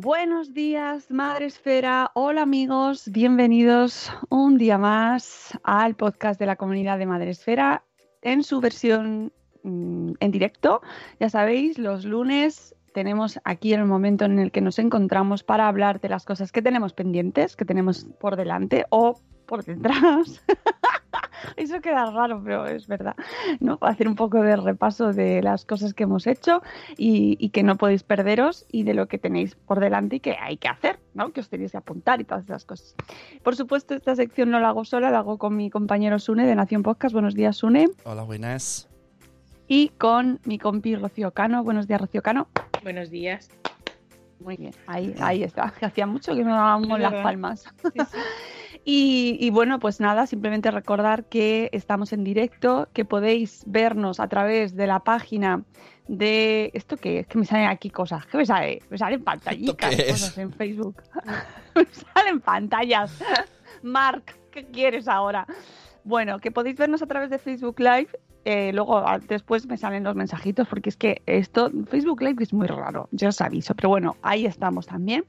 Buenos días, Madre Esfera. Hola amigos, bienvenidos un día más al podcast de la comunidad de Madre Esfera en su versión mm, en directo. Ya sabéis, los lunes tenemos aquí el momento en el que nos encontramos para hablar de las cosas que tenemos pendientes, que tenemos por delante o por detrás. Eso queda raro, pero es verdad. ¿no? Hacer un poco de repaso de las cosas que hemos hecho y, y que no podéis perderos y de lo que tenéis por delante y que hay que hacer, ¿no? que os tenéis que apuntar y todas esas cosas. Por supuesto, esta sección no la hago sola, la hago con mi compañero Sune de Nación Podcast. Buenos días, Sune. Hola, buenas. Y con mi compi Rocío Cano. Buenos días, Rocío Cano. Buenos días. Muy bien, ahí, ahí está. Hacía mucho que no dábamos las palmas. Sí, sí. Y, y bueno, pues nada, simplemente recordar que estamos en directo, que podéis vernos a través de la página de... ¿Esto qué es? Que me salen aquí cosas. ¿Qué me sale? Me salen pantallitas, cosas en Facebook. me salen pantallas. Mark, ¿qué quieres ahora? Bueno, que podéis vernos a través de Facebook Live. Eh, luego a- después me salen los mensajitos porque es que esto, Facebook Live es muy raro, ya os aviso, pero bueno, ahí estamos también.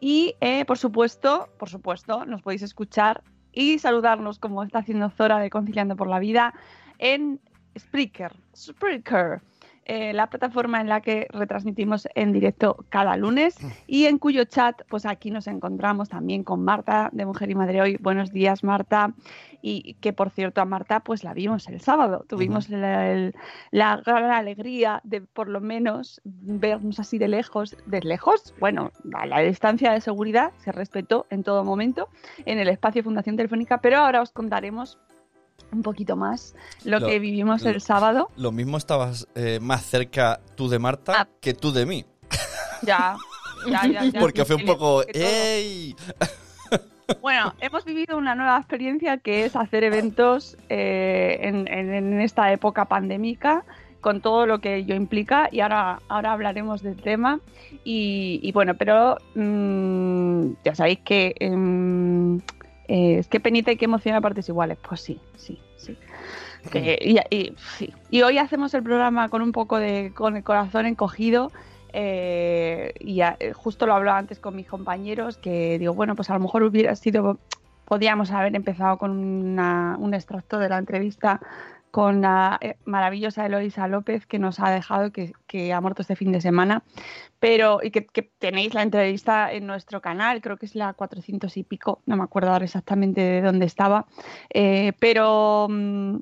Y eh, por supuesto, por supuesto, nos podéis escuchar y saludarnos como está haciendo Zora de Conciliando por la Vida en Spreaker, Spreaker, eh, la plataforma en la que retransmitimos en directo cada lunes y en cuyo chat, pues aquí nos encontramos también con Marta de Mujer y Madre Hoy. Buenos días, Marta. Y que por cierto a Marta pues la vimos el sábado. Tuvimos la, el- la gran alegría de por lo menos vernos así de lejos. ¿De lejos? Bueno, a la distancia de seguridad se respetó en todo momento en el espacio Fundación Telefónica, pero ahora os contaremos un poquito más lo, Lo- que vivimos lo- el sábado. Lo mismo estabas eh, más cerca tú de Marta Ah. que tú de mí. Ya, ya, ya, ya. Porque fue un poco... ¡Ey! Bueno, hemos vivido una nueva experiencia que es hacer eventos eh, en, en- en esta época pandémica con todo lo que ello implica y ahora, ahora hablaremos del tema y, y bueno, pero mm, ya sabéis que em, eh, es que penita y que emoción a partes iguales, pues sí, sí, sí. Que- y, y- sí. Y hoy hacemos el programa con un poco de con el corazón encogido eh, y a- eh, justo lo hablaba antes con mis compañeros que digo bueno pues a lo mejor hubiera sido podíamos haber empezado con una- un extracto de la entrevista con la eh, maravillosa Eloisa López que nos ha dejado, que, que ha muerto este fin de semana, pero y que, tenéis la entrevista en nuestro canal, creo que es la 400 y pico, no me acuerdo ahora exactamente de dónde estaba, eh, pero... mm,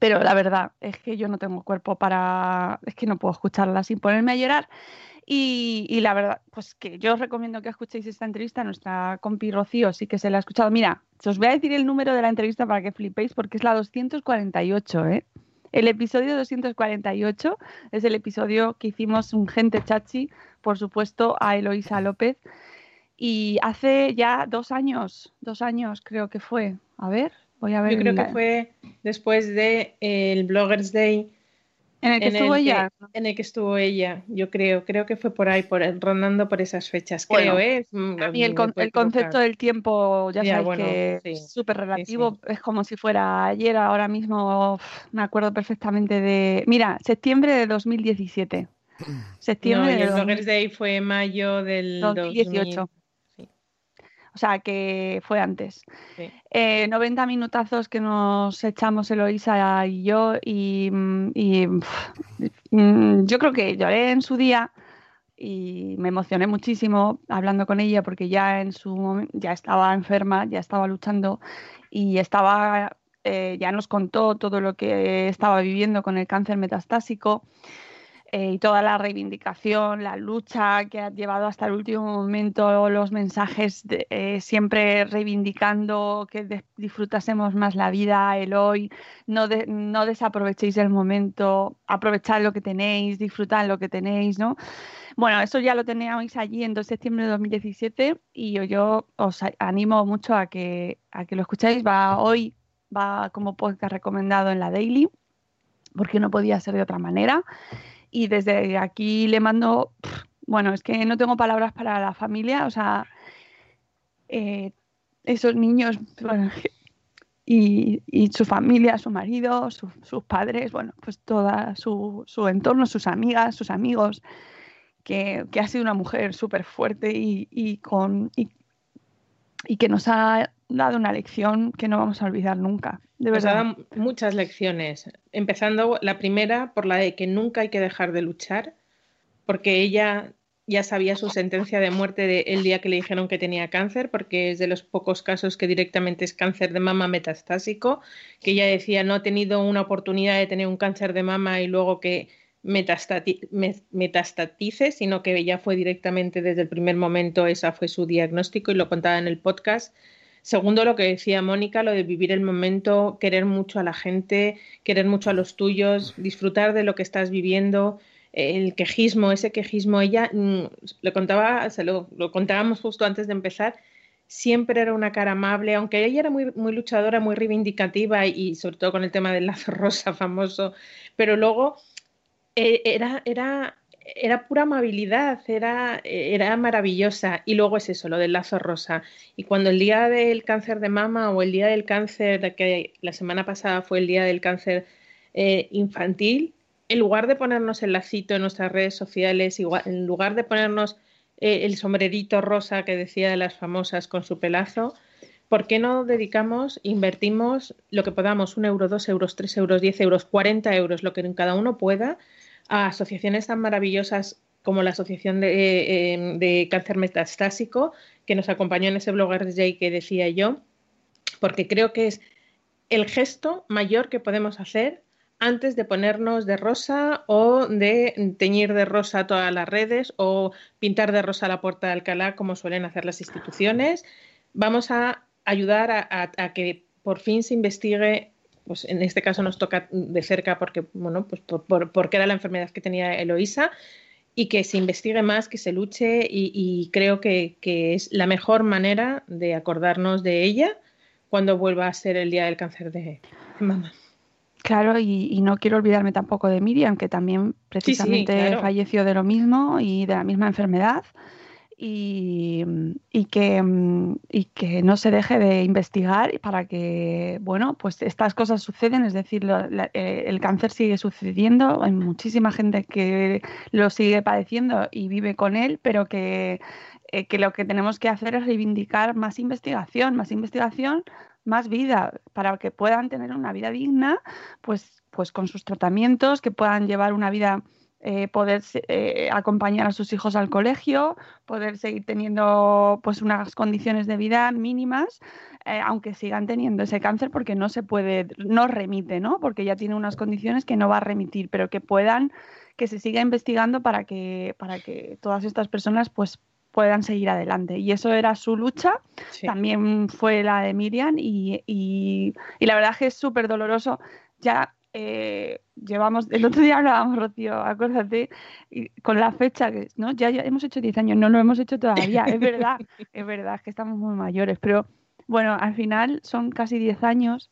pero la verdad es que yo no tengo cuerpo para. Es que no puedo escucharla sin ponerme a llorar. Y, y la verdad, pues que yo os recomiendo que escuchéis esta entrevista. Nuestra compi Rocío sí que se la ha escuchado. Mira, os voy a decir el número de la entrevista para que flipéis, porque es la 248, ¿eh? El episodio 248 es el episodio que hicimos un gente chachi, por supuesto, a Eloisa López. Y hace ya dos años, dos años creo que fue. A ver, voy a ver. Yo creo la- que fue después de eh, el Bloggers Day en el que en estuvo que- ella. en el que estuvo ella. Yo creo, creo que fue por ahí, por rondando por esas fechas. Bueno, creo, ¿eh? Mm, A mí el, con- el concepto del tiempo, ya Ya, sabéis bueno, que sí, es súper sí, relativo, es como si fuera ayer, ahora mismo uf, me acuerdo perfectamente de... Mira, septiembre de 2017. No, Septiembre y de el 2000 Bloggers Day fue mayo del 2018. 2000. O sea, que fue antes. Sí. Eh, 90 minutazos que nos echamos Eloisa y yo y, mm, y, mm, yo creo que lloré en su día y me emocioné muchísimo hablando con ella porque ya en su ya estaba enferma, ya estaba luchando y estaba eh, ya nos contó todo lo que estaba viviendo con el cáncer metastásico eh, y toda la reivindicación, la lucha que ha llevado hasta el último momento, los mensajes eh, siempre reivindicando que disfrutásemos más la vida, el hoy, no, de- no desaprovechéis el momento, aprovechad lo que tenéis, disfrutad lo que tenéis, ¿no? Bueno, eso ya lo teníamos allí en 2 de septiembre de 2017 y yo, yo os animo mucho a que, a que lo escuchéis. Va hoy, va como podcast recomendado en la Daily, porque no podía ser de otra manera. Y desde aquí le mando, bueno, es que no tengo palabras para la familia, o sea, eh, esos niños bueno, y, y su familia, su marido, su- sus padres, bueno, pues toda su, su entorno, sus amigas, sus amigos, que, que ha sido una mujer súper fuerte y, y con, y, y que nos ha dado una lección que no vamos a olvidar nunca, de Nos ha verdad. dado muchas lecciones, empezando la primera por la de que nunca hay que dejar de luchar, porque ella ya sabía su sentencia de muerte de el día que le dijeron que tenía cáncer, porque es de los pocos casos que directamente es cáncer de mama metastásico, que ella decía no ha tenido una oportunidad de tener un cáncer de mama y luego que metastati- me- metastatice, sino que ya fue directamente desde el primer momento, esa fue su diagnóstico y lo contaba en el podcast. Segundo, lo que decía Mónica, lo de vivir el momento, querer mucho a la gente, querer mucho a los tuyos, disfrutar de lo que estás viviendo, el quejismo, ese quejismo, ella mm, lo contaba, se lo, contábamos justo antes de empezar, siempre era una cara amable, aunque ella era muy, muy luchadora, muy reivindicativa y, y sobre todo con el tema del lazo rosa famoso, pero luego eh, era, era, era pura amabilidad, era, era maravillosa. Y luego es eso, lo del lazo rosa. Y cuando el día del cáncer de mama o el día del cáncer, que la semana pasada fue el día del cáncer eh, infantil, en lugar de ponernos el lacito en nuestras redes sociales, en lugar de ponernos eh, el sombrerito rosa que decía de las famosas con su pelazo, ¿por qué no dedicamos, invertimos lo que podamos, un euro, dos euros, tres euros, diez euros, cuarenta euros, lo que cada uno pueda, a asociaciones tan maravillosas como la Asociación de, eh, de Cáncer Metastásico, que nos acompañó en ese Bloggers Day que decía yo, porque creo que es el gesto mayor que podemos hacer antes de ponernos de rosa o de teñir de rosa todas las redes o pintar de rosa la puerta de Alcalá como suelen hacer las instituciones. Vamos a ayudar a que por fin se investigue pues en este caso nos toca de cerca porque, bueno, pues por, por, porque era la enfermedad que tenía Eloísa y que se investigue más, que se luche y, y creo que, que, es la mejor manera de acordarnos de ella cuando vuelva a ser el día del cáncer de, mama. Claro, y, y, no quiero olvidarme tampoco de Miriam, que también precisamente sí, sí, claro. falleció de lo mismo y de la misma enfermedad. Y, y, que, no se deje de investigar para que, bueno, pues estas cosas suceden, es decir, eh, el cáncer sigue sucediendo, hay muchísima gente que lo sigue padeciendo y vive con él, pero que eh, que lo que tenemos que hacer es reivindicar más investigación, más investigación, más vida, para que puedan tener una vida digna, pues, pues con sus tratamientos, que puedan llevar una vida eh, poder eh, acompañar a sus hijos al colegio, poder seguir teniendo pues unas condiciones de vida mínimas, eh, aunque sigan teniendo ese cáncer porque no se puede, no remite, ¿no? Porque ya tiene unas condiciones que no va a remitir, pero que puedan, que se siga investigando para que, para que todas estas personas pues puedan seguir adelante. Y eso era su lucha, Sí. también fue la de Miriam y, y- y la verdad es que es súper doloroso. Ya eh, llevamos, el otro día hablábamos, Rocío, acuérdate, y con la fecha, que ¿no? ya, ya hemos hecho 10 años, no lo hemos hecho todavía, es verdad, es verdad, es que estamos muy mayores, pero bueno, al final son casi 10 años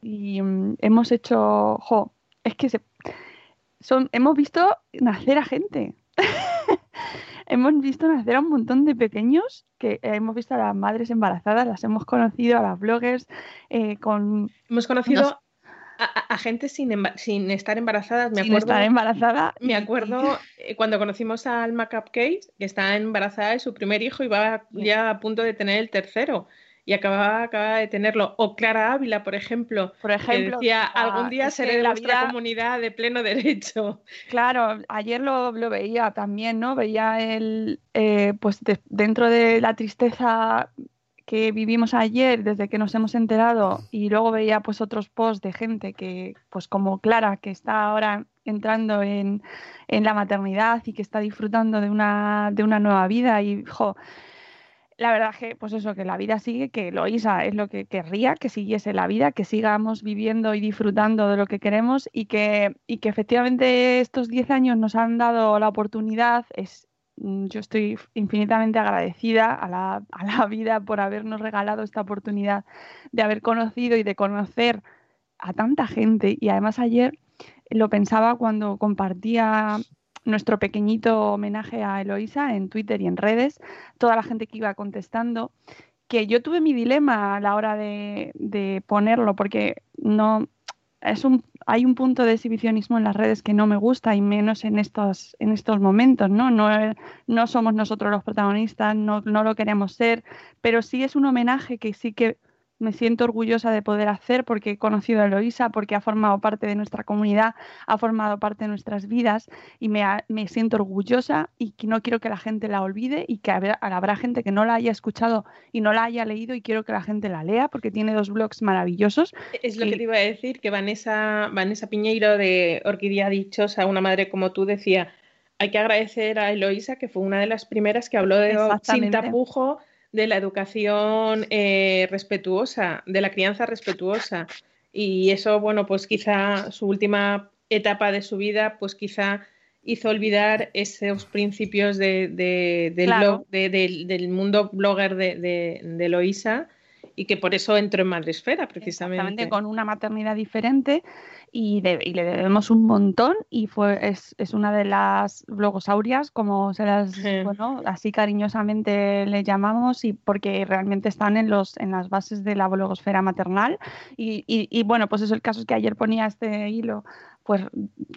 y mm, hemos hecho, jo, es que se, son, hemos visto nacer a gente. hemos visto nacer a un montón de pequeños que eh, hemos visto a las madres embarazadas, las hemos conocido, a las bloggers, eh, con Hemos conocido Nos- a, gente sin, sin estar embarazadas. Me sin acuerdo, estar embarazada. me acuerdo eh, cuando conocimos a Alma Cupcakes, que está embarazada de su primer hijo y va ya a punto de tener el tercero. Y acababa, acaba de tenerlo. O Clara Ávila, por ejemplo, por que ejemplo, decía, ah, algún día que seré de vida- comunidad de pleno derecho. Claro, ayer lo, lo veía también, ¿no? Veía el, eh, pues de- dentro de la tristeza que vivimos ayer, desde que nos hemos enterado, y luego veía pues otros posts de gente que, pues como Clara, que está ahora entrando en, en la maternidad y que está disfrutando de una, de una nueva vida y, jo, la verdad que, pues eso, que la vida sigue, que Loisa es lo que querría, que siguiese la vida, que sigamos viviendo y disfrutando de lo que queremos y que, y que efectivamente estos 10 años nos han dado la oportunidad. Es, yo estoy infinitamente agradecida a la, a la vida por habernos regalado esta oportunidad de haber conocido y de conocer a tanta gente. Y además ayer lo pensaba cuando compartía nuestro pequeñito homenaje a Eloisa en Twitter y en redes, toda la gente que iba contestando, que yo tuve mi dilema a la hora de, de ponerlo, porque no es un, hay un punto de exhibicionismo en las redes que no me gusta y menos en estos, en estos momentos, ¿no? No, no somos nosotros los protagonistas, no, no lo queremos ser, pero sí es un homenaje que sí que me siento orgullosa de poder hacer porque he conocido a Eloisa, porque ha formado parte de nuestra comunidad, ha formado parte de nuestras vidas y me, ha- me siento orgullosa y que no quiero que la gente la olvide y que habrá, habrá gente que no la haya escuchado y no la haya leído y quiero que la gente la lea porque tiene dos blogs maravillosos. Es lo Y- que te iba a decir, que Vanessa, Vanessa Piñeiro de Orquídea Dichosa, una madre como tú, decía, hay que agradecer a Eloísa, que fue una de las primeras que habló de, sin tapujo de la educación eh, respetuosa, de la crianza respetuosa. Y eso, bueno, pues quizá su última etapa de su vida, pues quizá hizo olvidar esos principios de, de- del, Claro. blog, de- del- mundo blogger de, Eloísa y que por eso entró en Madresfera, precisamente. Exactamente, con una maternidad diferente y, de- y le debemos un montón y fue es, es una de las blogosaurias, como se las, Sí. bueno, así cariñosamente le llamamos y porque realmente están en los en las bases de la blogosfera maternal y, y- y, bueno, pues eso el caso es que ayer ponía este hilo pues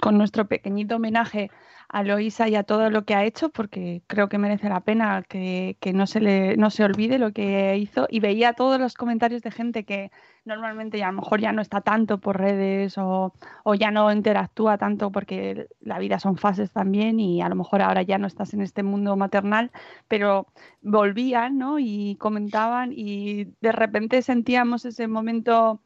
con nuestro pequeñito homenaje a Loisa y a todo lo que ha hecho, porque creo que merece la pena que, que no, se le, no se olvide lo que hizo. Y veía todos los comentarios de gente que normalmente ya a lo mejor ya no está tanto por redes o, o ya no interactúa tanto porque la vida son fases también y a lo mejor ahora ya no estás en este mundo maternal, pero volvían ¿no? y comentaban y de repente sentíamos ese momento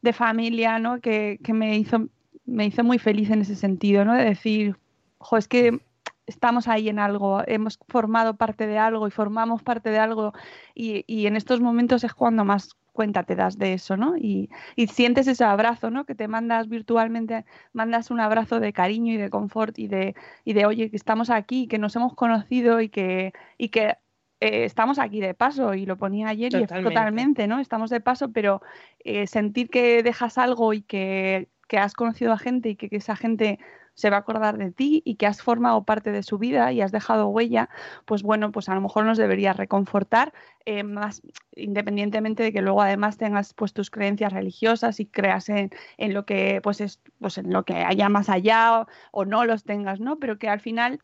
de familia ¿no? que, que me hizo me hizo muy feliz en ese sentido, ¿no? De decir, jo, es que estamos ahí en algo, hemos formado parte de algo y formamos parte de algo y, y en estos momentos es cuando más cuenta te das de eso, ¿no? Y, y sientes ese abrazo, ¿no? Que te mandas virtualmente, mandas un abrazo de cariño y de confort y de, y de oye, que estamos aquí, que nos hemos conocido y que, y que eh, estamos aquí de paso, y lo ponía ayer y es Totalmente. totalmente, ¿no? Estamos de paso, pero eh, sentir que dejas algo y que, que has conocido a gente y que, esa gente se va a acordar de ti y que has formado parte de su vida y has dejado huella, pues bueno, pues a lo mejor nos debería reconfortar, eh, más independientemente de que luego además tengas pues tus creencias religiosas y creas en, en lo que pues es pues en lo que haya más allá o, no los tengas, ¿no? Pero que al final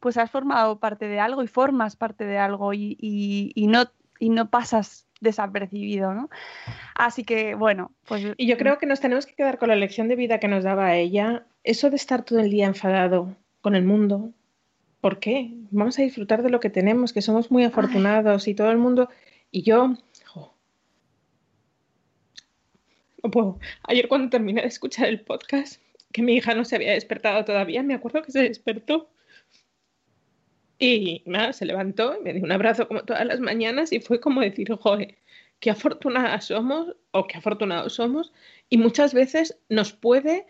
pues has formado parte de algo y formas parte de algo y- y no, y no pasas desapercibido, ¿no? Así que, bueno, pues... Y yo creo que nos tenemos que quedar con la lección de vida que nos daba ella. Eso de estar todo el día enfadado con el mundo. ¿Por qué? Vamos a disfrutar de lo que tenemos, que somos muy afortunados y todo el mundo. Y yo. no puedo. Ayer cuando terminé de escuchar el podcast, que mi hija no se había despertado todavía, me acuerdo que se despertó. Y nada, se levantó y me dio un abrazo como todas las mañanas y fue como decir, joder, qué afortunadas somos o qué afortunados somos y muchas veces nos puede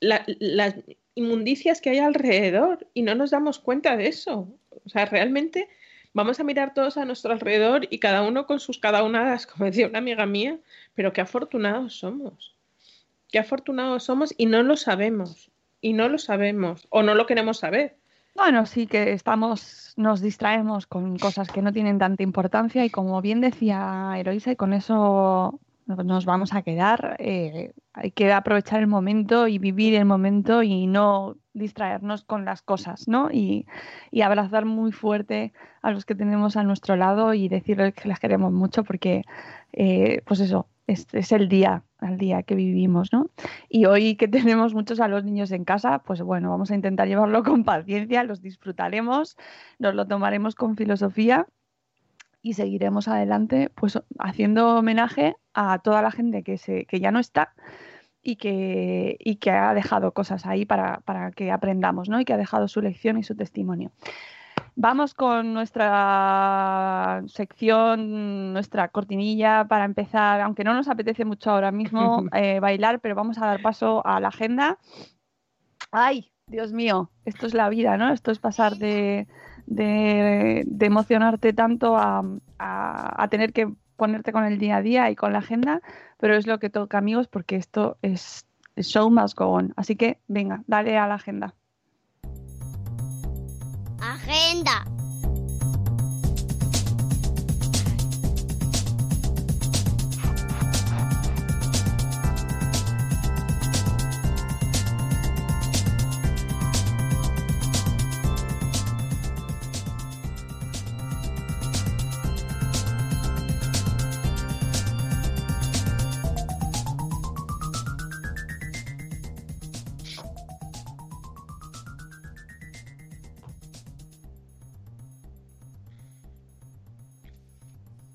la- las inmundicias que hay alrededor y no nos damos cuenta de eso. O sea, realmente vamos a mirar todos a nuestro alrededor y cada uno con sus cada unadas, como decía una amiga mía, pero qué afortunados somos. Qué afortunados somos y no lo sabemos. Y no lo sabemos o no lo queremos saber. Bueno, sí que estamos, nos distraemos con cosas que no tienen tanta importancia y como bien decía Eloisa, y con eso nos vamos a quedar, eh, hay que aprovechar el momento y vivir el momento y no distraernos con las cosas, ¿no? Y, y abrazar muy fuerte a los que tenemos a nuestro lado y decirles que les queremos mucho porque, eh, pues eso, es, es el día, el día que vivimos, ¿no? Y hoy que tenemos muchos a los niños en casa, pues bueno, vamos a intentar llevarlo con paciencia, los disfrutaremos, nos lo tomaremos con filosofía y seguiremos adelante, pues haciendo homenaje a toda la gente que, se, que ya no está y que, y que ha dejado cosas ahí para, para que aprendamos, ¿no? Y que ha dejado su lección y su testimonio. Vamos con nuestra sección, nuestra cortinilla para empezar, aunque no nos apetece mucho ahora mismo eh, bailar, pero vamos a dar paso a la agenda. ¡Ay, Dios mío! Esto es la vida, ¿no? Esto es pasar de, de, de emocionarte tanto a, a, a tener que ponerte con el día a día y con la agenda, pero es lo que toca, amigos, porque esto es el show must go on. Así que, venga, dale a la agenda. Agenda.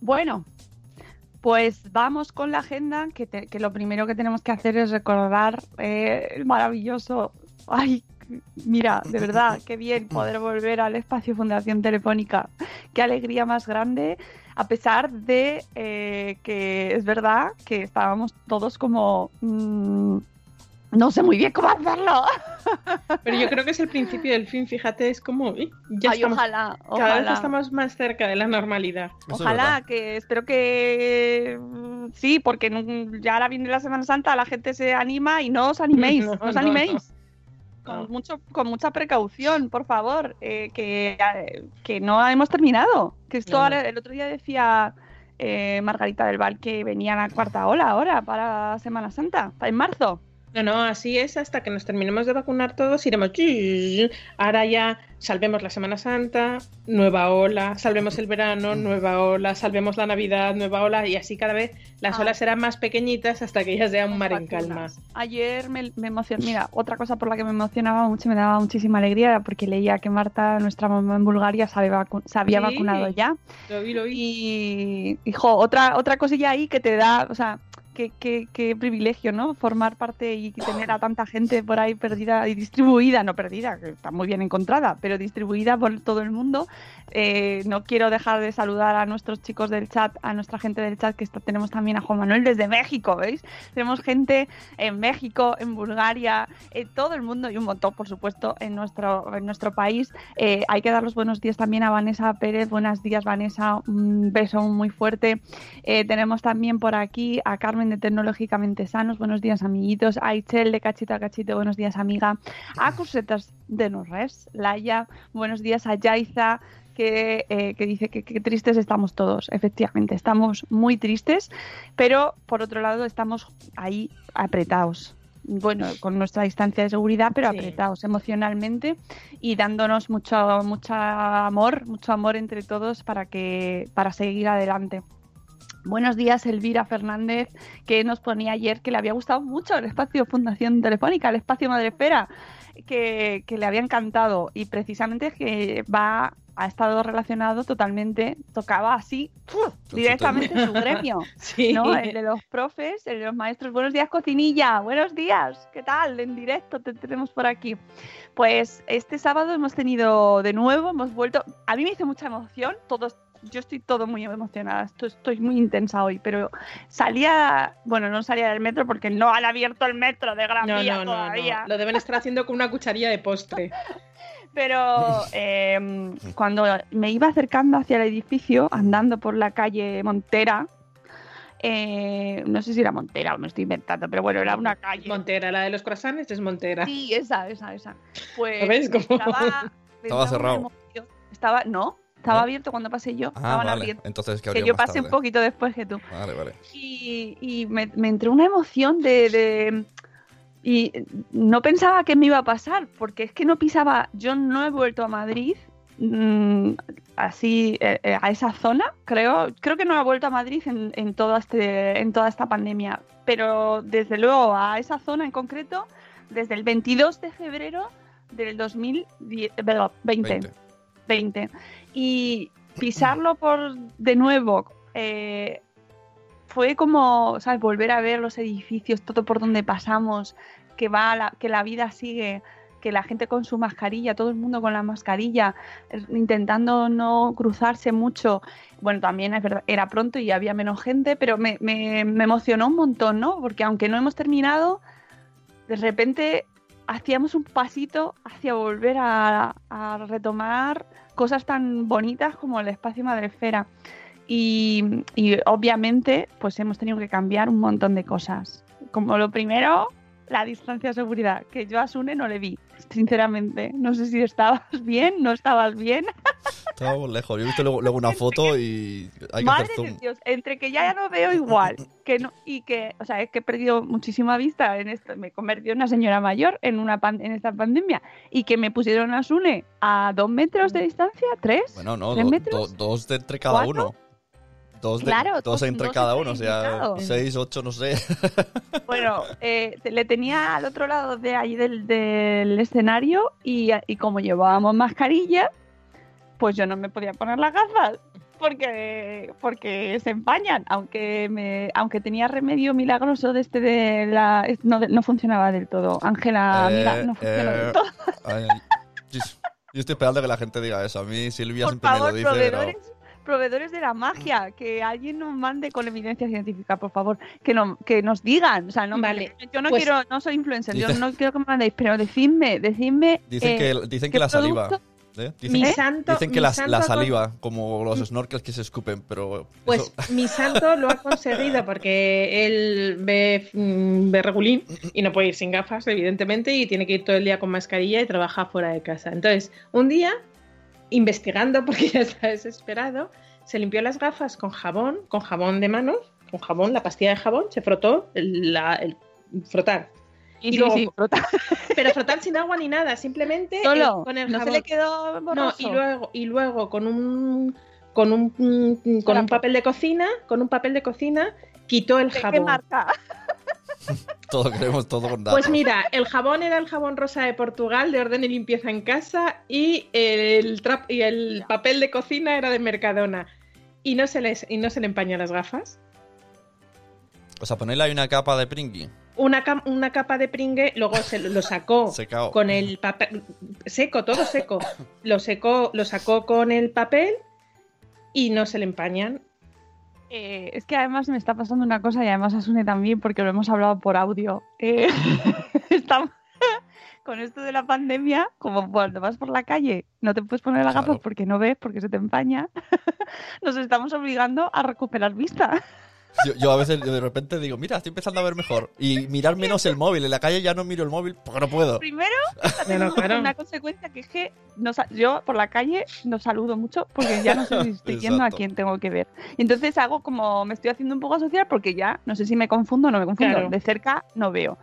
Bueno, pues vamos con la agenda, que, lo primero que tenemos que hacer es recordar eh, el maravilloso... Ay, mira, de verdad, qué bien poder volver al espacio Fundación Telefónica. Qué alegría más grande, a pesar de eh, que es verdad que estábamos todos como... mm, no sé muy bien cómo hacerlo. Pero yo creo que es el principio del fin, fíjate, es como, ya Ay, estamos, ojalá, cada vez estamos más cerca de la normalidad. Es Ojalá que espero que mm, sí, porque ya ahora viene la Semana Santa, la gente se anima y no os animéis, No, no, os animéis. no. Con, mucho, con mucha precaución, por favor, eh, que, que no hemos terminado. Que esto ahora- el otro día decía eh, Margarita del Val que venía la cuarta ola ahora para Semana Santa, para en marzo. No, no, así es hasta que nos terminemos de vacunar todos, iremos. Ahora ya salvemos la Semana Santa, nueva ola, salvemos el verano, nueva ola, salvemos la Navidad, nueva ola, y así cada vez las Ah. olas serán más pequeñitas hasta que ya sea un mar en calma. Ayer me, me emocionó. Mira, otra cosa por la que me emocionaba mucho y me daba muchísima alegría era porque leía que Marta, nuestra mamá en Bulgaria, se había, vacu- se había Sí. vacunado ya. Lo vi, lo vi. Y, hijo, otra, otra cosilla ahí que te da, o sea, qué, qué, qué privilegio, ¿no? Formar parte y tener a tanta gente por ahí perdida y distribuida, no perdida, que está muy bien encontrada, pero distribuida por todo el mundo. Eh, no quiero dejar de saludar a nuestros chicos del chat, a nuestra gente del chat, que está- tenemos también a Juan Manuel desde México, ¿veis? Tenemos gente en México, en Bulgaria, en todo el mundo y un montón, por supuesto, en nuestro, en nuestro país. Eh, hay que dar los buenos días también a Vanessa Pérez. Buenos días, Vanessa. Un beso muy fuerte. Eh, tenemos también por aquí a Carmen de Tecnológicamente Sanos. Buenos días, amiguitos. A Ichel de Cachito a Cachito. Buenos días, amiga. A Cursetas de Norres. Laia. Buenos días a Yaiza. Que, eh, que dice que, que tristes estamos todos. Efectivamente, estamos muy tristes, pero por otro lado estamos ahí apretados bueno, con nuestra distancia de seguridad, pero Sí. apretados emocionalmente y dándonos mucho, mucho amor, mucho amor entre todos para que, para seguir adelante. Buenos días, Elvira Fernández, que nos ponía ayer que le había gustado mucho el espacio Fundación Telefónica, el espacio Madrefera, que, que le había encantado y precisamente que va ha estado relacionado totalmente, tocaba así ¡puf! directamente su gremio. Sí. ¿no? El de los profes, el de los maestros. Buenos días, cocinilla. Buenos días. ¿Qué tal? En directo te tenemos por aquí. Pues este sábado hemos tenido de nuevo, hemos vuelto. A mí me hizo mucha emoción. Todos, yo estoy todo muy emocionada. Estoy, estoy muy intensa hoy, pero salía, bueno, no salía del metro porque no han abierto el metro de Gran No, Vía no, todavía. no. Lo deben estar haciendo con una cucharilla de postre. Pero eh, cuando me iba acercando hacia el edificio, andando por la calle Montera, eh, no sé si era Montera o me estoy inventando, pero bueno, era una calle. Montera, la de los croissants es Montera. Sí, esa, esa, esa. Pues ¿Lo ves? Como- estaba, cerrado. Estaba, no, estaba ¿No? abierto cuando pasé yo. Ah, estaban vale. abiertos. Entonces, ¿qué Que habría yo pasé un poquito después que tú. Vale, vale. Y, y me, me entró una emoción de, de- Y no pensaba que me iba a pasar, porque es que no pisaba. Yo no he vuelto a Madrid. mm, así eh, eh, a esa zona creo creo que no he vuelto a Madrid en, en todo este en toda esta pandemia pero desde luego a esa zona en concreto desde el 22 de febrero del 2020 20. 20. Y pisarlo por de nuevo eh, fue como, ¿sabes? Volver a ver los edificios, todo por donde pasamos, que va la, que la vida sigue, que la gente con su mascarilla, todo el mundo con la mascarilla, intentando no cruzarse mucho. Bueno, también es verdad, era pronto y había menos gente, pero me, me- me emocionó un montón, ¿no? Porque aunque no hemos terminado, de repente hacíamos un pasito hacia volver a, a retomar cosas tan bonitas como el espacio Madrefera. Y, y obviamente, pues hemos tenido que cambiar un montón de cosas. Como lo primero, la distancia de seguridad, que yo a Sune no le vi, sinceramente. No sé si estabas bien, no estabas bien. Estábamos lejos. Yo he visto luego, luego una foto y hay que Madre hacer de. Dios, entre que ya, ya no veo igual, que no, y que, o sea, es que he perdido muchísima vista en esto, me convertí en una señora mayor en una pan- en esta pandemia, y que me pusieron a Sune a dos metros de distancia, tres. Bueno, no, ¿Tres do- metros? do- dos de entre cada ¿Cuatro? uno. Dos, de, Claro, dos entre dos cada uno, o sea, seis, ocho, no sé. Bueno, eh, le tenía al otro lado de ahí del, del escenario y, y como llevábamos mascarilla, pues yo no me podía poner las gafas porque porque se empañan, aunque me aunque tenía remedio milagroso de este de la no, no funcionaba del todo. Ángela, Eh, no funciona eh, del todo. Ay, yo, estoy esperando que la gente diga eso. A mí Silvia Por siempre favor, me lo dice. Proveedores, de la magia, que alguien nos mande con evidencia científica, por favor, que, no, que nos digan. O sea, no, Vale, yo no pues- quiero, no soy influencer, yo no quiero que me mandéis, pero decidme, decidme. Dicen eh, que, dicen ¿qué que la saliva... ¿eh? Mi Dicen, santo, dicen que mi la, santo la con- saliva, como los snorkels que se escupen, pero... Pues eso- mi santo lo ha conseguido porque él ve, mm, ve regulín y no puede ir sin gafas, evidentemente, y tiene que ir todo el día con mascarilla y trabaja fuera de casa. Entonces, un día, investigando, porque ya está desesperado, se limpió las gafas con jabón, con jabón de manos, con jabón, la pastilla de jabón, se frotó el, la- el frotar. Y y sí, luego- sí, Pero frotar sin agua ni nada, simplemente solo. eh, con el no se jabón. le quedó No, borroso. y luego, y luego con un con un con un papel de cocina, con un papel de cocina, quitó el ¿De qué jabón. marca? Todo queremos todo con datos. Pues mira, el jabón era el jabón rosa de Portugal, de orden y limpieza en casa, y el trap y el papel de cocina era de Mercadona. Y no se les, y no se le empañan las gafas. O sea, ponerle ahí una capa de pringui. Una, una capa de pringue, luego se lo, lo sacó Secao. con el papel seco, todo seco. Lo secó, lo sacó con el papel y no se le empañan. Eh, es que además me está pasando una cosa y además Asune también porque lo hemos hablado por audio. Eh, estamos con esto de la pandemia, como cuando vas por la calle no te puedes poner las Claro. gafas porque no ves, porque se te empaña, nos estamos obligando a recuperar vista. Yo, yo a veces yo de repente digo, mira, estoy empezando a ver mejor. Y mirar menos el móvil. En la calle ya no miro el móvil porque no puedo. Primero, Bueno, claro. una consecuencia que es que no yo por la calle no saludo mucho porque ya no sé si estoy viendo a quién tengo que ver. Y entonces hago como me estoy haciendo un poco social porque ya no sé si me confundo o no me confundo. Claro. De cerca no veo.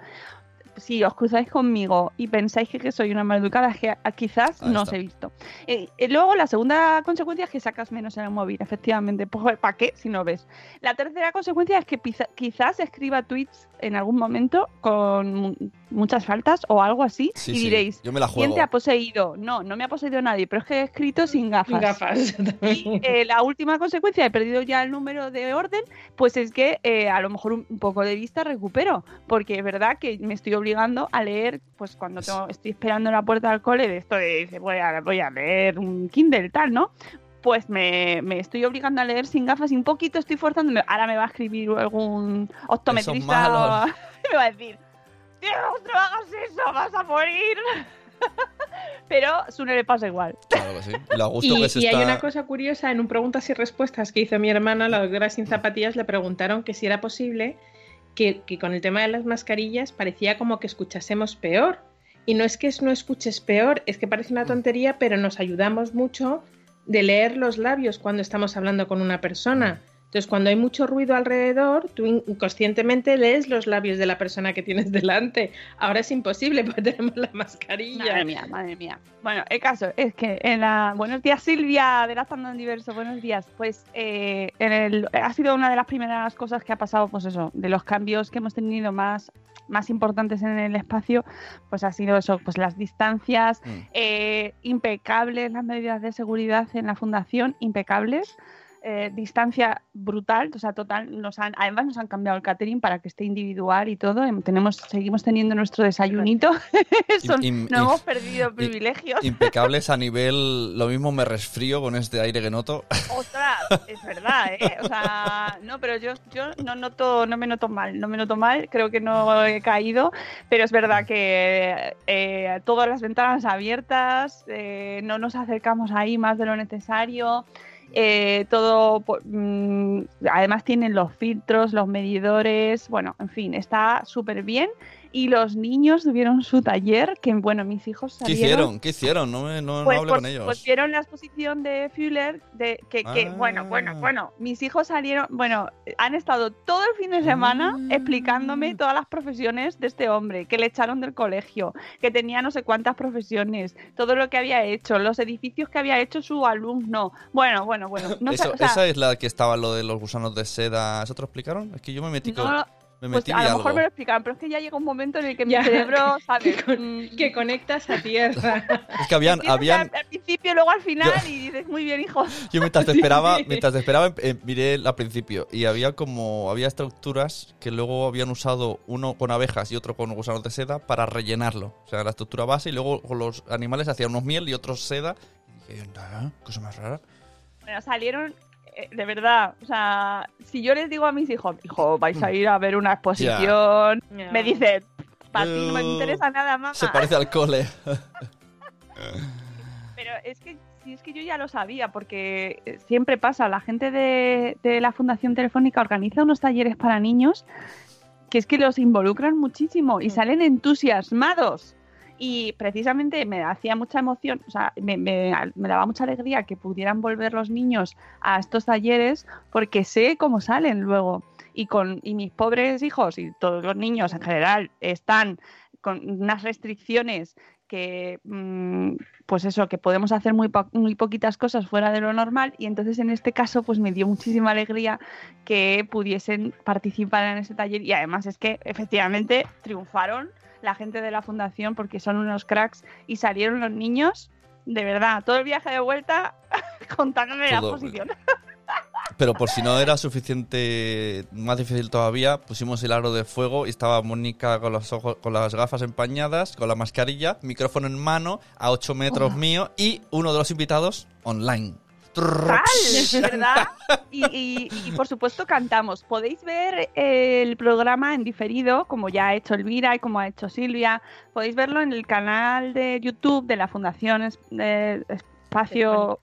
Si os cruzáis conmigo y pensáis que, que soy una maleducada, que quizás Ahí no os he visto. Eh, y luego, la segunda consecuencia es que sacas menos en el móvil, efectivamente. Pues, ¿Para qué si no ves? La tercera consecuencia es que quizás escriba tweets en algún momento con mu- muchas faltas o algo así Sí, y sí, diréis, Yo me la ¿quién juego. te ha poseído? No, no me ha poseído nadie, pero es que he escrito sin gafas. Gafas. Y eh, la última consecuencia, he perdido ya el número de orden, pues es que eh, a lo mejor un, un poco de vista recupero, porque es verdad que me estoy obligando a leer, pues cuando tengo- estoy esperando en la puerta del cole, de esto de dice, voy a, voy a leer un Kindle, tal, ¿no? Pues me, me estoy obligando a leer sin gafas y un poquito estoy forzándome. Ahora me va a escribir algún optometrista y me va a decir, Dios, no hagas eso, vas a morir. Pero Sune le pasa igual. Claro que sí. Y gusto que se y hay está- una cosa curiosa, en un preguntas y respuestas que hizo mi hermana, la doctora sin zapatillas, le preguntaron que si era posible que, que con el tema de las mascarillas parecía como que escuchásemos peor. Y no es que no escuches peor, es que parece una tontería, pero nos ayudamos mucho de leer los labios cuando estamos hablando con una persona. Entonces, cuando hay mucho ruido alrededor, tú inconscientemente lees los labios de la persona que tienes delante. Ahora es imposible porque tenemos la mascarilla. Madre mía, madre mía. Bueno, el caso es que en la... Buenos días, Silvia, de la en Diverso. Buenos días. Pues eh, en el... ha sido una de las primeras cosas que ha pasado, pues eso, de los cambios que hemos tenido más, más importantes en el espacio, pues ha sido eso, pues las distancias, Mm. eh, impecables las medidas de seguridad en la fundación, impecables. Eh, distancia brutal, o sea, total, nos han, además nos han cambiado el catering para que esté individual y todo, em, tenemos, seguimos teniendo nuestro desayunito, Eso, Im- no im- hemos perdido privilegios, Impecables a nivel. Lo mismo me resfrío con este aire que noto. ostras, es verdad, ¿eh? O sea, no, pero yo, yo no noto, no me noto mal, no me noto mal, creo que no he caído, pero es verdad que eh, todas las ventanas abiertas, eh, no nos acercamos ahí más de lo necesario. Eh, todo, mm, además tienen los filtros, los medidores, bueno, en fin, está súper bien. Y los niños tuvieron su taller, que bueno, mis hijos ¿Qué salieron hicieron? ¿Qué hicieron? No, me, no, no pues, hablé por- con ellos. pues vieron la exposición de Fuller, de que, que, Ah. bueno, bueno, bueno, mis hijos salieron, bueno, han estado todo el fin de semana Ah. explicándome todas las profesiones de este hombre, que le echaron del colegio, que tenía no sé cuántas profesiones, todo lo que había hecho, los edificios que había hecho su alumno. Bueno, bueno, bueno. No sé, Eso- o sea, esa es la que estaba lo de los gusanos de seda. ¿Eso te lo explicaron? Es que yo me metí con. Me pues metí a lo algo. mejor me lo explicaron, pero es que ya llega un momento en el que mi Ya, cerebro, que ¿sabes? con- Mm, que conectas a tierra. Es que habían, habían, al, al principio y luego al final y dices, muy bien, hijo. Yo mientras te esperaba, Sí. mientras te esperaba, eh, miré al principio y había como había estructuras que luego habían usado uno con abejas y otro con gusanos de seda para rellenarlo. O sea, la estructura base y luego con los animales hacían unos miel y otros seda. Y dije, "Ah, cosa más rara. Bueno, salieron, de verdad, o sea, si yo les digo a mis hijos, hijo, vais a ir a ver una exposición, me dicen, para ti no me Eh, interesa nada, mamá. Se parece al cole. Pero es que si es que yo ya lo sabía, porque eh, siempre pasa, la gente de, de la Fundación Telefónica organiza unos talleres para niños que es que los involucran muchísimo y salen entusiasmados. Y precisamente me hacía mucha emoción, o sea, me, me- me daba mucha alegría que pudieran volver los niños a estos talleres porque sé cómo salen luego. Y, con, y mis pobres hijos y todos los niños en general están con unas restricciones que, mm, pues eso, que podemos hacer muy, muy poquitas cosas fuera de lo normal y entonces en este caso pues me dio muchísima alegría que pudiesen participar en ese taller y además es que efectivamente triunfaron la gente de la fundación porque son unos cracks y salieron los niños, de verdad, todo el viaje de vuelta contándome la posición. Pero por si no era suficiente, más difícil todavía, pusimos el aro de fuego y estaba Mónica con los ojos, con las gafas empañadas, con la mascarilla, micrófono en mano, a 8 metros mío y uno de los invitados online. Tal, ¿verdad? Y, y- y, por supuesto cantamos. Podéis ver el programa en diferido, como ya ha hecho Elvira y como ha hecho Silvia. Podéis verlo en el canal de YouTube de la Fundación Es- eh, Espacio...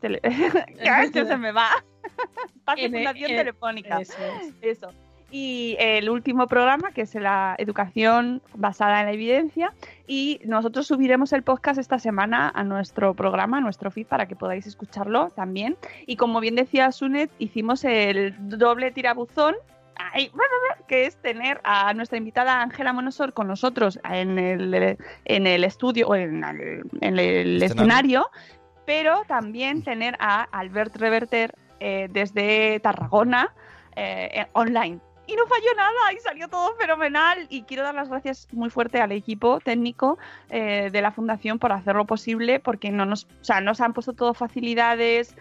Tele- se me va. Espacio Fundación Telefónica. Eso es. Eso. Y el último programa, que es la educación basada en la evidencia. Y nosotros subiremos el podcast esta semana a nuestro programa, a nuestro feed, para que podáis escucharlo también. Y como bien decía Sunet, hicimos el doble tirabuzón que es tener a nuestra invitada Ángela Monosor con nosotros en el, en el estudio o en el, en el escenario, pero también tener a Albert Reverter eh, desde Tarragona eh, online. Y no falló nada y salió todo fenomenal. Y quiero dar las gracias muy fuerte al equipo técnico eh, de la Fundación por hacerlo posible, porque no nos, o sea, nos han puesto todo facilidades,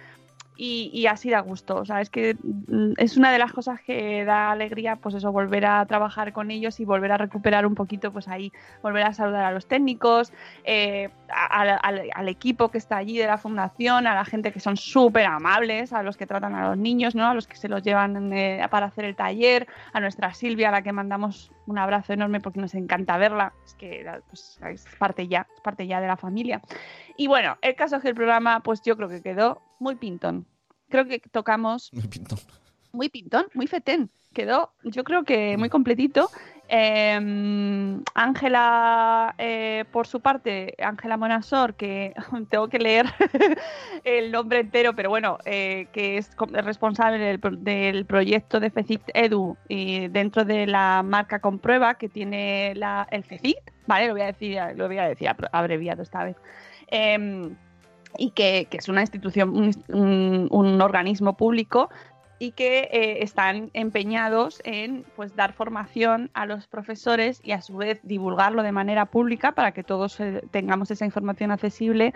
y, así da gusto. O sea, es que mm, es una de las cosas que da alegría, pues eso, volver a trabajar con ellos y volver a recuperar un poquito, pues ahí, volver a saludar a los técnicos, eh, al, equipo que está allí de la fundación, a la gente que son súper amables, a los que tratan a los niños, ¿no? A los que se los llevan eh, para hacer el taller, a nuestra Silvia, a la que mandamos un abrazo enorme porque nos encanta verla, es que pues, es parte ya, es parte ya de la familia. Y bueno, el caso es que el programa, pues yo creo que quedó muy pintón. Creo que tocamos. Muy pintón. Muy pintón, muy fetén. Quedó, yo creo que muy completito. Em, Ángela, eh, por su parte, Ángela Monasor, que tengo que leer el nombre entero, pero bueno, eh, que es responsable del, proyecto de FECIT Edu y dentro de la marca Comprueba que tiene la, el FECIT, ¿vale? Lo voy a decir, lo voy a decir abreviado esta vez. Em, y que, es una institución, un, organismo público y que eh, están empeñados en pues dar formación a los profesores y a su vez divulgarlo de manera pública para que todos eh, tengamos esa información accesible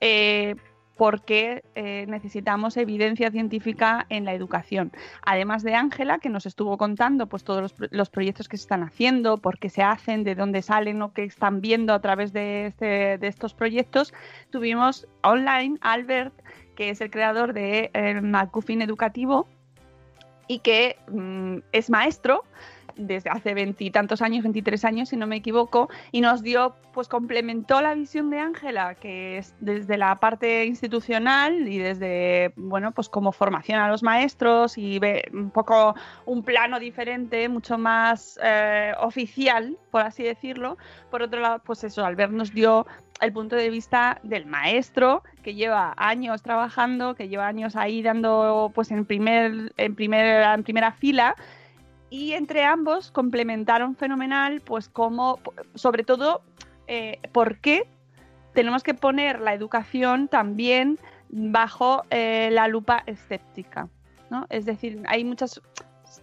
eh, porque eh, necesitamos evidencia científica en la educación. Además de Ángela, que nos estuvo contando pues, todos los, proyectos que se están haciendo, por qué se hacen, de dónde salen o qué están viendo a través de, este, de estos proyectos, tuvimos online Albert, que es el creador de McGuffin Educativo y que mm, es maestro desde hace veintitantos años, 23 años, si no me equivoco, y nos dio, pues complementó la visión de Ángela, que es desde la parte institucional y desde, bueno, pues como formación a los maestros y ve un poco un plano diferente, mucho más eh, oficial, por así decirlo. Por otro lado, pues eso, Albert nos dio el punto de vista del maestro que lleva años trabajando, que lleva años ahí dando pues en primer en en primera fila y entre ambos complementaron fenomenal, pues como, sobre todo, eh, por qué tenemos que poner la educación también bajo eh, la lupa escéptica, ¿no? Es decir, hay muchas,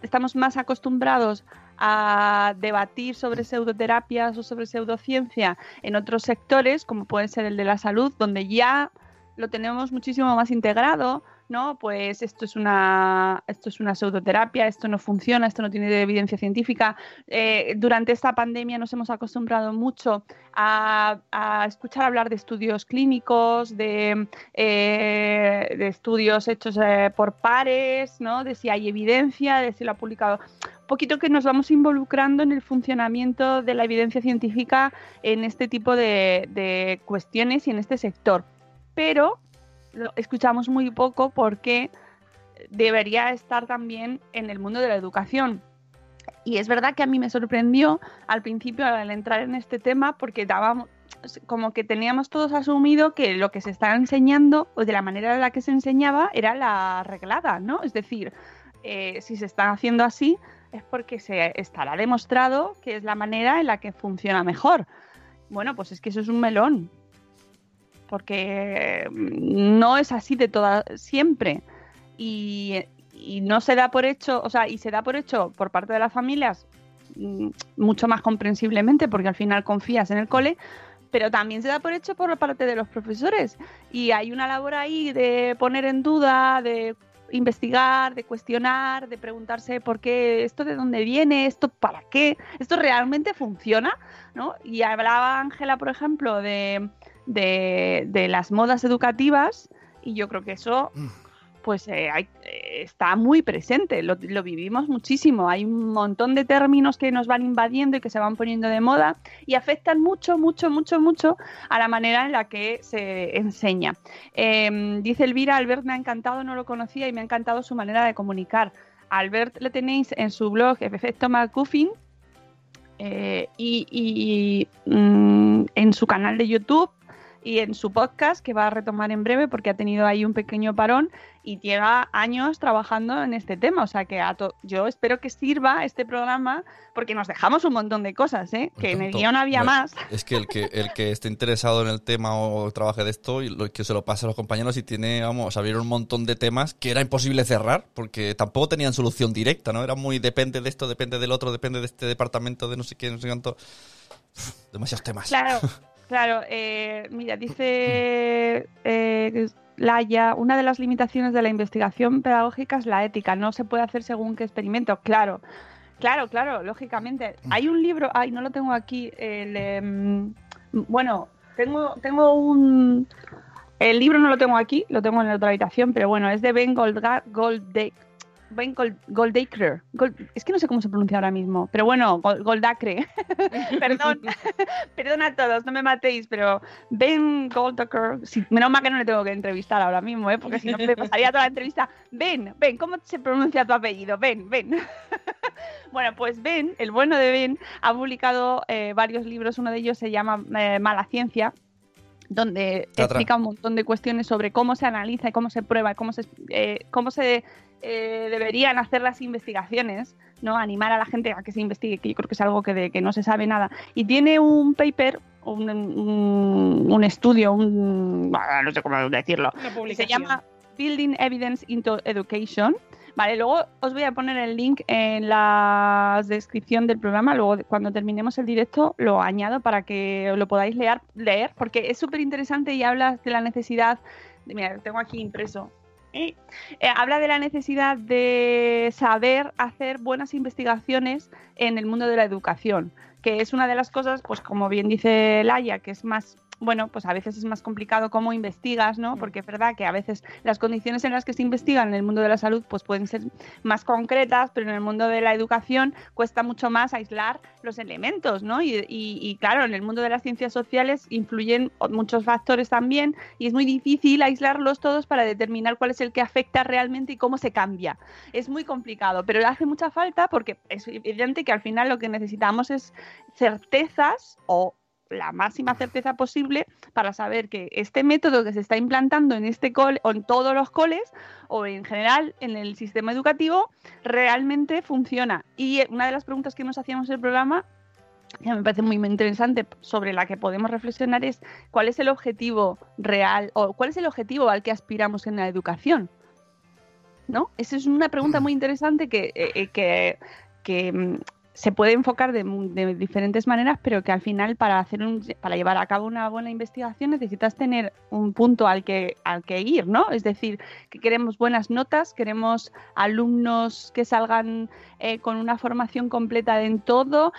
estamos más acostumbrados a debatir sobre pseudoterapias o sobre pseudociencia en otros sectores, como puede ser el de la salud, donde ya lo tenemos muchísimo más integrado, ¿no? Pues esto es una, esto es una pseudoterapia, esto no funciona, esto no tiene evidencia científica. Eh, durante esta pandemia nos hemos acostumbrado mucho a, escuchar hablar de estudios clínicos, de, eh, de estudios hechos eh, por pares, ¿no? De si hay evidencia, de si lo ha publicado. Un poquito que nos vamos involucrando en el funcionamiento de la evidencia científica en este tipo de, de cuestiones y en este sector. Pero escuchamos muy poco porque debería estar también en el mundo de la educación. Y es verdad que a mí me sorprendió al principio al entrar en este tema porque dábamos como que teníamos todos asumido que lo que se estaba enseñando o de la manera en la que se enseñaba era la arreglada, ¿no? Es decir, eh, si se está haciendo así es porque se estará demostrado que es la manera en la que funciona mejor. Bueno, pues es que eso es un melón porque no es así de toda siempre y, no se da por hecho, o sea, y se da por hecho por parte de las familias mm, mucho más comprensiblemente porque al final confías en el cole, pero también se da por hecho por parte de los profesores y hay una labor ahí de poner en duda, de investigar, de cuestionar, de preguntarse por qué, esto de dónde viene, esto para qué, esto realmente funciona, ¿no? Y hablaba Ángela, por ejemplo, de de, las modas educativas y yo creo que eso mm. pues eh, está muy presente, lo, vivimos muchísimo, hay un montón de términos que nos van invadiendo y que se van poniendo de moda y afectan mucho, mucho, mucho, mucho a la manera en la que se enseña. Em, dice Elvira, Albert me ha encantado, no lo conocía y me ha encantado su manera de comunicar. Albert le tenéis en su blog Efecto McGuffin eh, y, mm, en su canal de YouTube y en su podcast, que va a retomar en breve porque ha tenido ahí un pequeño parón y lleva años trabajando en este tema. O sea que a yo espero que sirva este programa porque nos dejamos un montón de cosas, ¿eh? Por que en el guion había bueno, más. Es que el que el que esté interesado en el tema o trabaje de esto, y lo que se lo pase a los compañeros y tiene, vamos, abrieron un montón de temas que era imposible cerrar porque tampoco tenían solución directa, ¿no? Era muy depende de esto, depende del otro, depende de este departamento, de no sé qué, no sé cuánto. Demasiados temas. Claro, claro. eh, mira, dice eh, Laia, una de las limitaciones de la investigación pedagógica es la ética. No se puede hacer según qué experimento. Claro, claro, claro, lógicamente. Hay un libro, ay, no lo tengo aquí. el, em, bueno, tengo, tengo un... El libro no lo tengo aquí, lo tengo en la otra habitación, pero bueno, es de Ben Goldga- Golde- Ben Gold- Goldacre. Gold- es que no sé cómo se pronuncia ahora mismo, pero bueno, Gol- Goldacre. Perdón, perdón a todos, no me matéis, pero Ben Goldacre, sí, menos mal que no le tengo que entrevistar ahora mismo, ¿eh? porque si no me pasaría toda la entrevista. Ben, Ben, ¿cómo se pronuncia tu apellido? Ben, Ben. bueno, pues Ben, el bueno de Ben, ha publicado eh, varios libros, uno de ellos se llama eh, Mala Ciencia, donde tra. explica un montón de cuestiones sobre cómo se analiza y cómo se prueba, y cómo se, eh, cómo se eh, deberían hacer las investigaciones, ¿no? Animar a la gente a que se investigue, que yo creo que es algo que, de, que no se sabe nada. Y tiene un paper, un, un- un estudio, un, no sé cómo decirlo, se llama Building Evidence into Education. Vale, luego os voy a poner el link en la descripción del programa. Luego, cuando terminemos el directo, lo añado para que lo podáis leer, leer porque es súper interesante y habla de la necesidad. mira, tengo aquí impreso. Eh, eh, habla de la necesidad de saber hacer buenas investigaciones en el mundo de la educación, que es una de las cosas, pues como bien dice Laia, que es más bueno, pues a veces es más complicado cómo investigas, ¿no? Porque es verdad que a veces las condiciones en las que se investigan en el mundo de la salud pues pueden ser más concretas, pero en el mundo de la educación cuesta mucho más aislar los elementos, ¿no? Y, y- y, claro, en el mundo de las ciencias sociales influyen muchos factores también y es muy difícil aislarlos todos para determinar cuál es el que afecta realmente y cómo se cambia. Es muy complicado, pero hace mucha falta porque es evidente que al final lo que necesitamos es certezas o la máxima certeza posible para saber que este método que se está implantando en este cole o en todos los coles o en general en el sistema educativo realmente funciona. Y una de las preguntas que nos hacíamos en el programa que me parece muy interesante sobre la que podemos reflexionar es cuál es el objetivo real o cuál es el objetivo al que aspiramos en la educación. ¿No? Esa es una pregunta muy interesante que, eh, eh, que, que, mm, se puede enfocar de, de diferentes maneras, pero que al final para hacer un, para llevar a cabo una buena investigación necesitas tener un punto al que al que ir, ¿no? Es decir, que queremos buenas notas, queremos alumnos que salgan eh, con una formación completa en todo.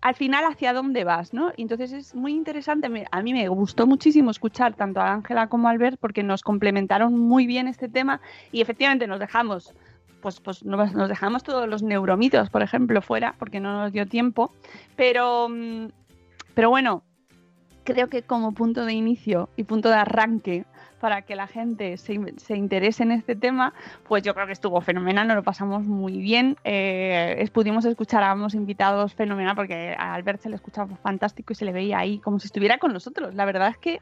Al final, ¿hacia dónde vas, no? Entonces es muy interesante. A mí me gustó muchísimo escuchar tanto a Ángela como a Albert porque nos complementaron muy bien este tema y efectivamente nos dejamos pues, pues nos dejamos todos los neuromitos, por ejemplo, fuera, porque no nos dio tiempo. Pero, mm, pero bueno, creo que como punto de inicio y punto de arranque para que la gente se, se interese en este tema, pues yo creo que estuvo fenomenal, nos lo pasamos muy bien. Eh, pudimos escuchar a unos invitados fenomenal porque a Albert se le escuchaba fantástico y se le veía ahí como si estuviera con nosotros. La verdad es que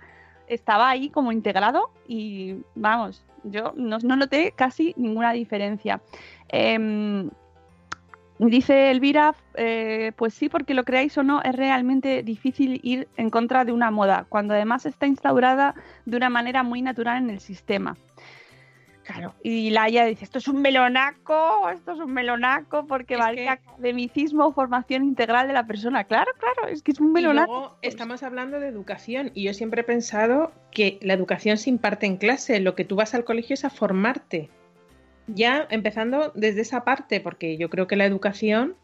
estaba ahí como integrado y vamos, yo no, no noté casi ninguna diferencia. Em, dice Elvira, eh, pues sí, porque lo creáis o no, es realmente difícil ir en contra de una moda, cuando además está instaurada de una manera muy natural en el sistema. Claro, y Laia dice, esto es un melonaco, esto es un melonaco, porque Es vale que- academicismo formación integral de la persona. Claro, claro, es que es un Y melonaco. luego estamos hablando de educación y yo siempre he pensado que la educación se imparte en clase, lo que tú vas al colegio es a formarte. Ya empezando desde esa parte, porque yo creo que la educación,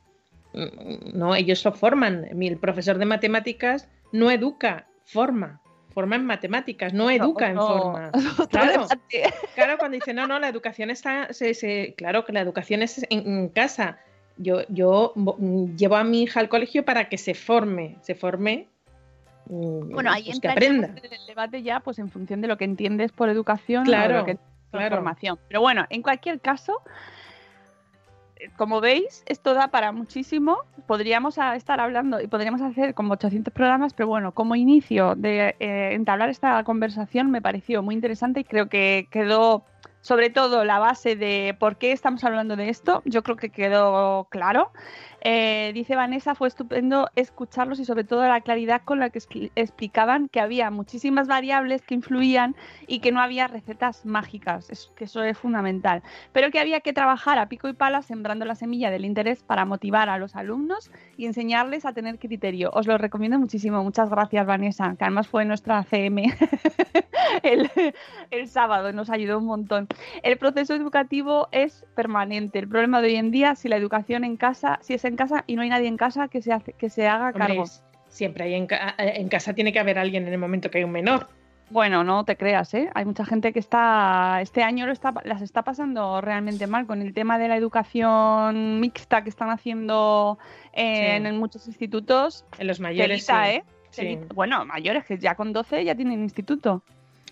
mm, no, ellos lo forman. El profesor de matemáticas no educa, forma. Forma en matemáticas, no educa en No, forma. Claro. Claro, cuando dice, no, no, la educación está, se, se- claro que la educación es en, en casa. Yo, yo mm, llevo a mi hija al colegio para que se forme, se forme, mm, Bueno, ahí pues que entraríamos aprenda. en el debate ya, pues en función de lo que entiendes por educación o Claro, de lo que entiendes por claro. formación. Pero bueno, en cualquier caso, como veis, esto da para muchísimo. Podríamos estar hablando y podríamos hacer como 800 programas, pero bueno, como inicio de eh, entablar esta conversación me pareció muy interesante y creo que quedó, sobre todo, la base de por qué estamos hablando de esto. Yo creo que quedó claro. Eh, dice Vanessa, fue estupendo escucharlos y sobre todo la claridad con la que expli- explicaban que había muchísimas variables que influían y que no había recetas mágicas, es, que eso es fundamental, pero que había que trabajar a pico y pala sembrando la semilla del interés para motivar a los alumnos y enseñarles a tener criterio. Os lo recomiendo muchísimo. Muchas gracias, Vanessa, que además fue nuestra CM el, el sábado, nos ayudó un montón. El proceso educativo es permanente. El problema de hoy en día, si la educación en casa, si es en casa y no hay nadie en casa que se, hace, que se haga Hombre, cargo. siempre hay en, ca- en casa tiene que haber alguien en el momento que hay un menor. Bueno, no te creas, ¿eh? Hay mucha gente que está, este año lo está, las está pasando realmente mal con el tema de la educación mixta que están haciendo eh, Sí. en muchos institutos. En los mayores. Telita, sí. ¿eh? Sí. Bueno, mayores que ya con 12 ya tienen instituto.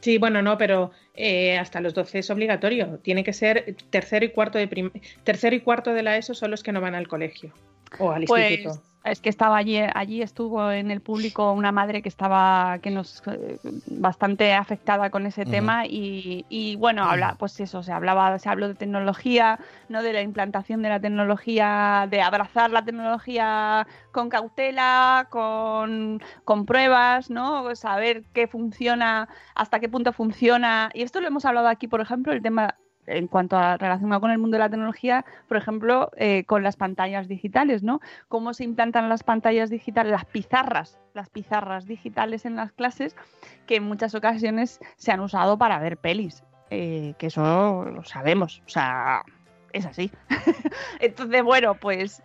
Sí, bueno, no, pero eh, hasta los 12 es obligatorio. Tiene que ser tercero y cuarto de tercero y cuarto de la ESO son los que no van al colegio o al Pues instituto. Es que estaba allí, allí estuvo en el público una madre que estaba que nos eh, bastante afectada con ese tema y, y, bueno habla pues eso se hablaba se habló de tecnología no de la implantación de la tecnología de abrazar la tecnología con cautela con, con pruebas no saber qué funciona hasta qué punto funciona. Y esto lo hemos hablado aquí por ejemplo el tema en cuanto a relacionado con el mundo de la tecnología, por ejemplo, eh, con las pantallas digitales, ¿no? Cómo se implantan las pantallas digitales, las pizarras, las pizarras digitales en las clases, que en muchas ocasiones se han usado para ver pelis, eh, que eso lo sabemos, o sea, es así. Entonces, bueno, pues,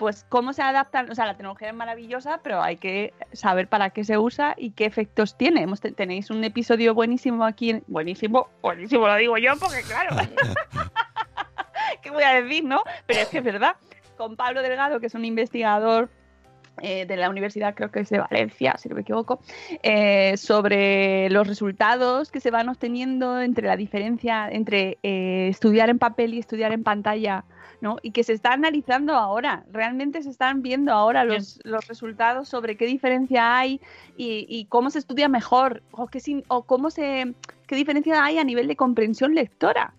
pues cómo se adaptan, o sea, la tecnología es maravillosa, pero hay que saber para qué se usa y qué efectos tiene. Hemos tenéis un episodio buenísimo aquí, en- buenísimo, buenísimo lo digo yo, porque claro, ¿qué voy a decir, no? Pero es que es verdad, con Pablo Delgado, que es un investigador eh, de la Universidad, creo que es de Valencia, si no me equivoco, eh, sobre los resultados que se van obteniendo entre la diferencia entre eh, estudiar en papel y estudiar en pantalla, ¿no? Y que se está analizando ahora, realmente se están viendo ahora los, los resultados sobre qué diferencia hay y, y cómo se estudia mejor, o, qué, sin- o cómo se, qué diferencia hay a nivel de comprensión lectora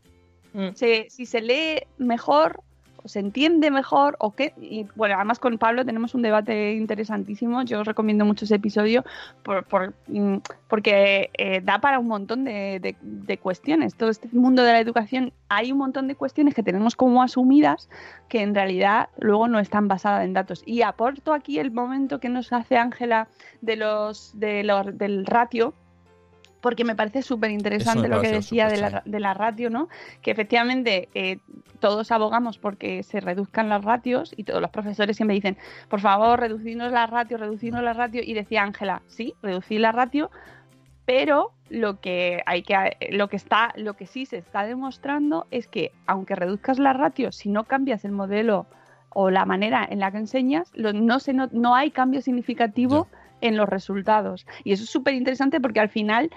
Mm. se- si se lee mejor se entiende mejor o qué. Y bueno, además con Pablo tenemos un debate interesantísimo. Yo os recomiendo mucho ese episodio por, mm, porque eh, da para un montón de, de- de cuestiones. Todo este mundo de la educación, hay un montón de cuestiones que tenemos como asumidas que en realidad luego no están basadas en datos. Y aporto aquí el momento que nos hace Ángela de los, de los del ratio porque me parece súper interesante lo que decía de la, de la ratio, ¿no? Que efectivamente eh, todos abogamos porque se reduzcan las ratios y todos los profesores siempre dicen, por favor, reducirnos la ratio, reducirnos la ratio. Y decía Ángela, sí, reducir la ratio, pero lo que hay que lo que está lo que sí se está demostrando es que aunque reduzcas la ratio, si no cambias el modelo o la manera en la que enseñas, lo- no, se, no, no hay cambio significativo en los resultados. Y eso es súper interesante porque al final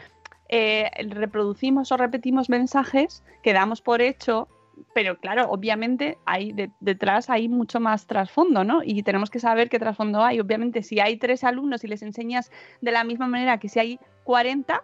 eh, reproducimos o repetimos mensajes que damos por hecho, pero claro, obviamente hay de- detrás hay mucho más trasfondo, ¿no? Y tenemos que saber qué trasfondo hay. Obviamente, si hay tres alumnos y les enseñas de la misma manera que si hay 40,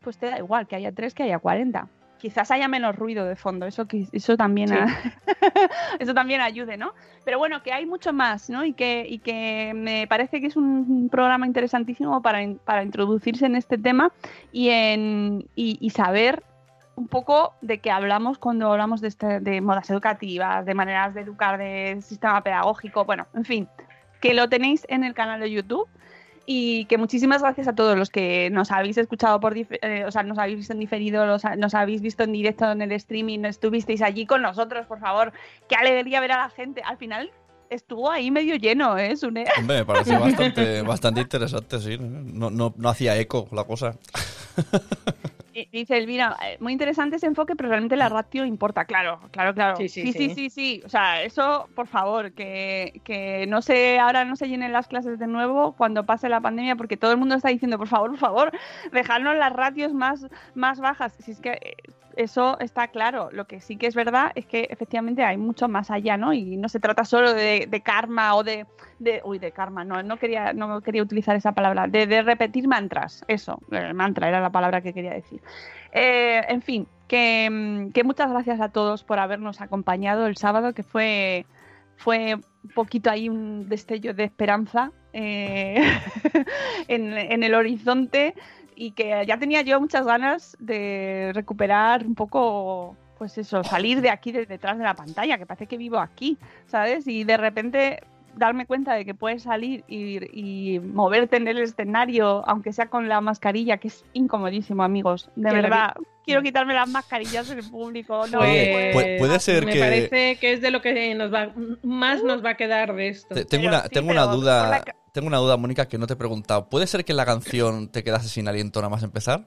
pues te da igual que haya tres que haya 40. Quizás haya menos ruido de fondo, eso, eso también Sí. eso también ayude, ¿no? Pero bueno, que hay mucho más, ¿no? Y que, y que me parece que es un programa interesantísimo para, para introducirse en este tema y, en, y, y saber un poco de qué hablamos cuando hablamos de, este- de modas educativas, de maneras de educar, de sistema pedagógico, bueno, en fin, que lo tenéis en el canal de YouTube y que muchísimas gracias a todos los que nos habéis escuchado por eh, o sea, nos habéis visto en diferido, los nos habéis visto en directo en el streaming, estuvisteis allí con nosotros, por favor. Qué alegría ver a la gente. Al final estuvo ahí medio lleno, ¿eh? Sune? Hombre, me pareció bastante, bastante interesante, sí. No, no, no hacía eco la cosa. Dice Elvira, eh, muy interesante ese enfoque, pero realmente la ratio importa, claro, claro, claro. Sí, sí, sí, sí, sí. sí, sí. O sea, eso, por favor, que, que no se, ahora no se llenen las clases de nuevo cuando pase la pandemia, porque todo el mundo está diciendo, por favor, por favor, dejadnos las ratios más, más bajas. Si es que, eh, eso está claro. Lo que sí que es verdad es que efectivamente hay mucho más allá, ¿no? Y no se trata solo de, karma o de, de, Uy, de karma, no, no quería, no quería utilizar esa palabra. De, repetir mantras, eso, el mantra era la palabra que quería decir. Eh, en fin, que, que muchas gracias a todos por habernos acompañado el sábado, que fue, fue un poquito ahí un destello de esperanza eh, en el horizonte y que ya tenía yo muchas ganas de recuperar un poco, pues eso, salir de aquí, de detrás de la pantalla, que parece que vivo aquí, ¿sabes? Y de repente darme cuenta de que puedes salir y, y moverte en el escenario, aunque sea con la mascarilla, que es incomodísimo, amigos. De verdad, quiero quitarme las mascarillas en el público. No, Oye, Pues, pu- puede ser me que- parece que es de lo que nos va, más nos va a quedar de esto. Te- tengo Pero una, sí, tengo una duda, la tengo una duda, Mónica, que no te he preguntado. ¿Puede ser que en la canción te quedase sin aliento nada más empezar?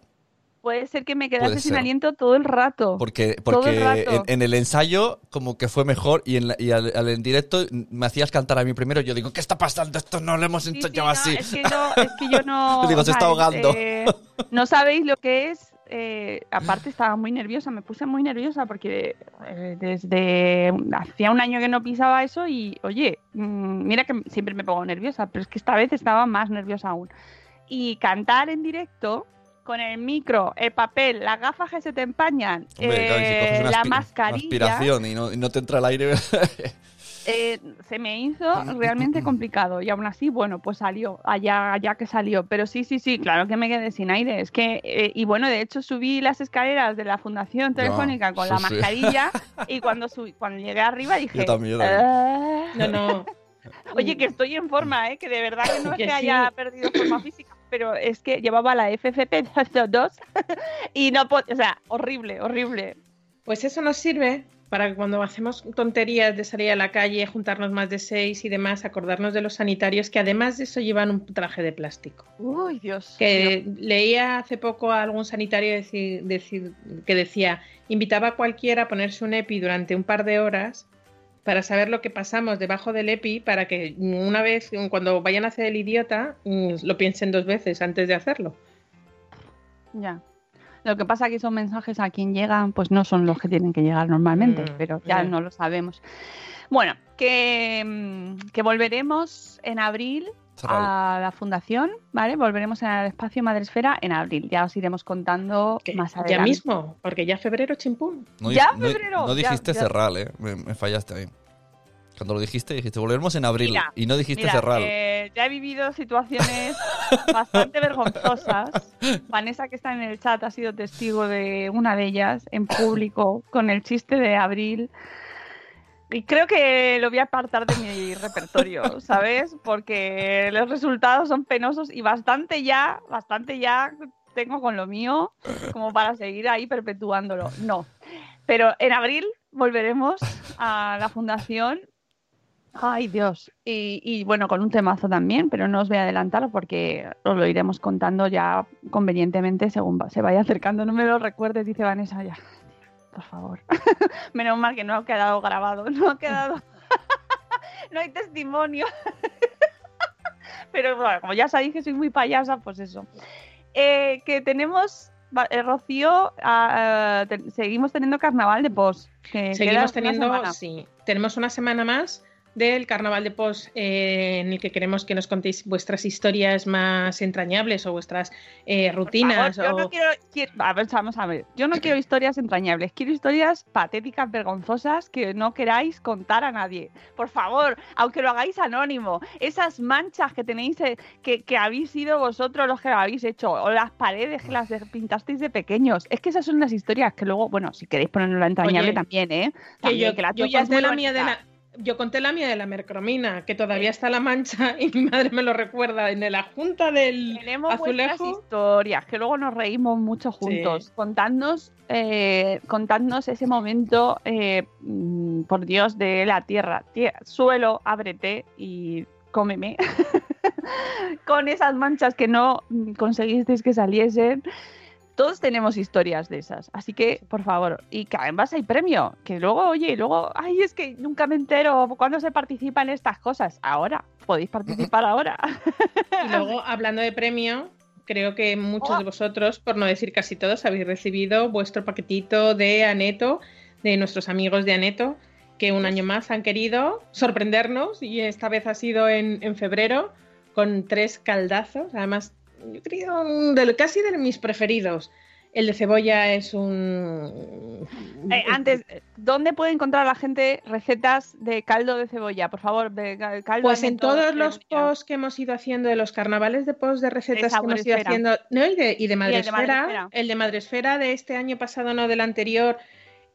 Puede ser que me quedase sin aliento todo el rato. Porque, porque el rato. en, en el ensayo como que fue mejor y, en, la- y al, al en directo me hacías cantar a mí primero. Yo digo, ¿qué está pasando? Esto no lo hemos Sí, sí, ensayado no, así. Es que yo, es que yo no. Digo, se está ahogando. eh, no sabéis lo que es. eh, aparte, estaba muy nerviosa, me puse muy nerviosa porque eh, desde hacía un año que no pisaba eso y, oye, mm, mira que siempre me pongo nerviosa, pero es que esta vez estaba más nerviosa aún. Y cantar en directo con el micro, el papel, las gafas que se te empañan, Hombre, claro, y si eh, coges una la aspi- una mascarilla. aspiración y no, y no te entra el aire. Eh, se me hizo realmente complicado y aún así, bueno, pues salió, allá, allá que salió. Pero sí, sí, sí, claro que me quedé sin aire. Es que, eh, y bueno, de hecho subí las escaleras de la Fundación Telefónica con sí, la sí. mascarilla y cuando, subí, cuando llegué arriba dije... Yo también, yo también. "Ah". No, no. Oye, que estoy en forma, ¿eh? que de verdad que no es Que que sí. haya perdido forma física, pero es que llevaba la FFP2 y no, o sea, horrible, horrible. Pues eso nos sirve para que cuando hacemos tonterías de salir a la calle, juntarnos más de seis y demás, acordarnos de los sanitarios que además de eso llevan un traje de plástico. Uy, Dios. Que leía hace poco a algún sanitario decir, decir- que decía, invitaba a cualquiera a ponerse un EPI durante un par de horas para saber lo que pasamos debajo del EPI para que una vez, cuando vayan a hacer el idiota, mm, lo piensen dos veces antes de hacerlo. Ya. Lo que pasa que esos mensajes a quien llegan, pues no son los que tienen que llegar normalmente, Mm, pero ya no lo sabemos. Bueno, que, mm, que volveremos en abril. A la fundación, ¿vale? Volveremos al espacio Madresfera en abril. Ya os iremos contando más adelante. ya mismo, porque ya febrero chimpún. No, Ya, no- febrero, no dijiste ya. cerral, ¿eh? Me, me fallaste ahí. Cuando lo dijiste, dijiste, volveremos en abril. Mira, y no dijiste Mira, cerral. eh, ya he vivido situaciones bastante vergonzosas. Vanessa, que está en el chat, ha sido testigo de una de ellas en público con el chiste de abril. Y creo que lo voy a apartar de mi repertorio, ¿sabes? Porque los resultados son penosos y bastante ya, bastante ya tengo con lo mío como para seguir ahí perpetuándolo. No. Pero en abril volveremos a la fundación Ay, Dios. Y, y, bueno, con un temazo también, pero no os voy a adelantar porque os lo iremos contando ya convenientemente según va- se vaya acercando. No me lo recuerdes, dice Vanessa ya. Por favor. Menos mal que no ha quedado grabado, no ha quedado. no hay testimonio. pero bueno, como ya sabéis que soy muy payasa, pues eso. Eh, que tenemos, eh, Rocío, ah, te- seguimos teniendo carnaval de pos. que Seguimos teniendo, sí, tenemos una semana más del Carnaval de Pos eh, en el que queremos que nos contéis vuestras historias más entrañables o vuestras eh, rutinas. favor, yo o- no quiero, quiero- vamos a ver. Yo no quiero historias entrañables, quiero historias patéticas, vergonzosas que no queráis contar a nadie. Por favor, aunque lo hagáis anónimo, esas manchas que tenéis, eh, que, que habéis sido vosotros los que lo habéis hecho, o las paredes que las de- pintasteis de pequeños. Es que esas son las historias que luego, bueno, si queréis ponerlo en entrañable Oye, también, ¿eh? que yo, que la yo tuya es muy la mía de la yo conté la mía de la mercromina, que todavía está la mancha y mi madre me lo recuerda en la junta del Tenemos azulejo. historias, que luego nos reímos mucho juntos. Sí. Contadnos, eh, contadnos ese momento, eh, mm, por Dios, de la tierra. Tie- suelo, ábrete y cómeme. Con esas manchas que no mm, conseguisteis que saliesen. Todos tenemos historias de esas, así que por favor, y que además hay premio, que luego, oye, luego, ay, es que nunca me entero cuando se participa en estas cosas. Ahora, podéis participar ahora. Y luego, hablando de premio, creo que muchos de vosotros, por no decir casi todos, habéis recibido vuestro paquetito de Aneto, de nuestros amigos de Aneto, que un año más han querido sorprendernos y esta vez ha sido en, en febrero con tres caldazos. Además, yo creo de, casi de mis preferidos. El de cebolla es un. Eh, antes, ¿dónde puede encontrar la gente recetas de caldo de cebolla? Por favor, de caldo Pues en todos los posts que hemos ido haciendo, de los carnavales de posts de recetas que hemos ido haciendo. No, y de, y de Madresfera. El de Madresfera de este año pasado, no del anterior.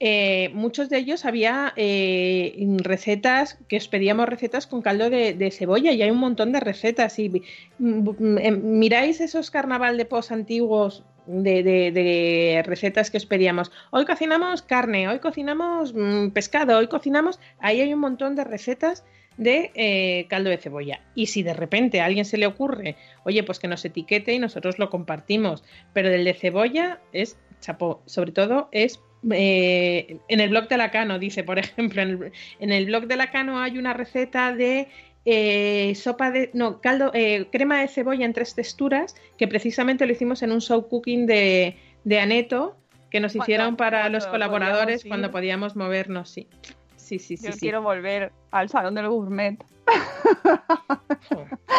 Eh, muchos de ellos había eh, recetas que os pedíamos recetas con caldo de, cebolla y hay un montón de recetas y mm, em, miráis esos carnaval de post antiguos de, recetas que os pedíamos hoy cocinamos carne hoy cocinamos mm, pescado hoy cocinamos ahí hay un montón de recetas de eh, caldo de cebolla. Y si de repente a alguien se le ocurre, oye, pues que nos etiquete y nosotros lo compartimos. Pero del de cebolla es chapó, sobre todo es eh, en el blog de Lacano, dice, por ejemplo, en el, blog de Lacano hay una receta de eh, sopa de, no, caldo, eh, crema de cebolla en tres texturas, que precisamente lo hicimos en un show cooking de, de Aneto, que nos hicieron para los colaboradores cuando podíamos movernos, sí. Sí, sí, sí. Yo quiero volver al salón del gourmet.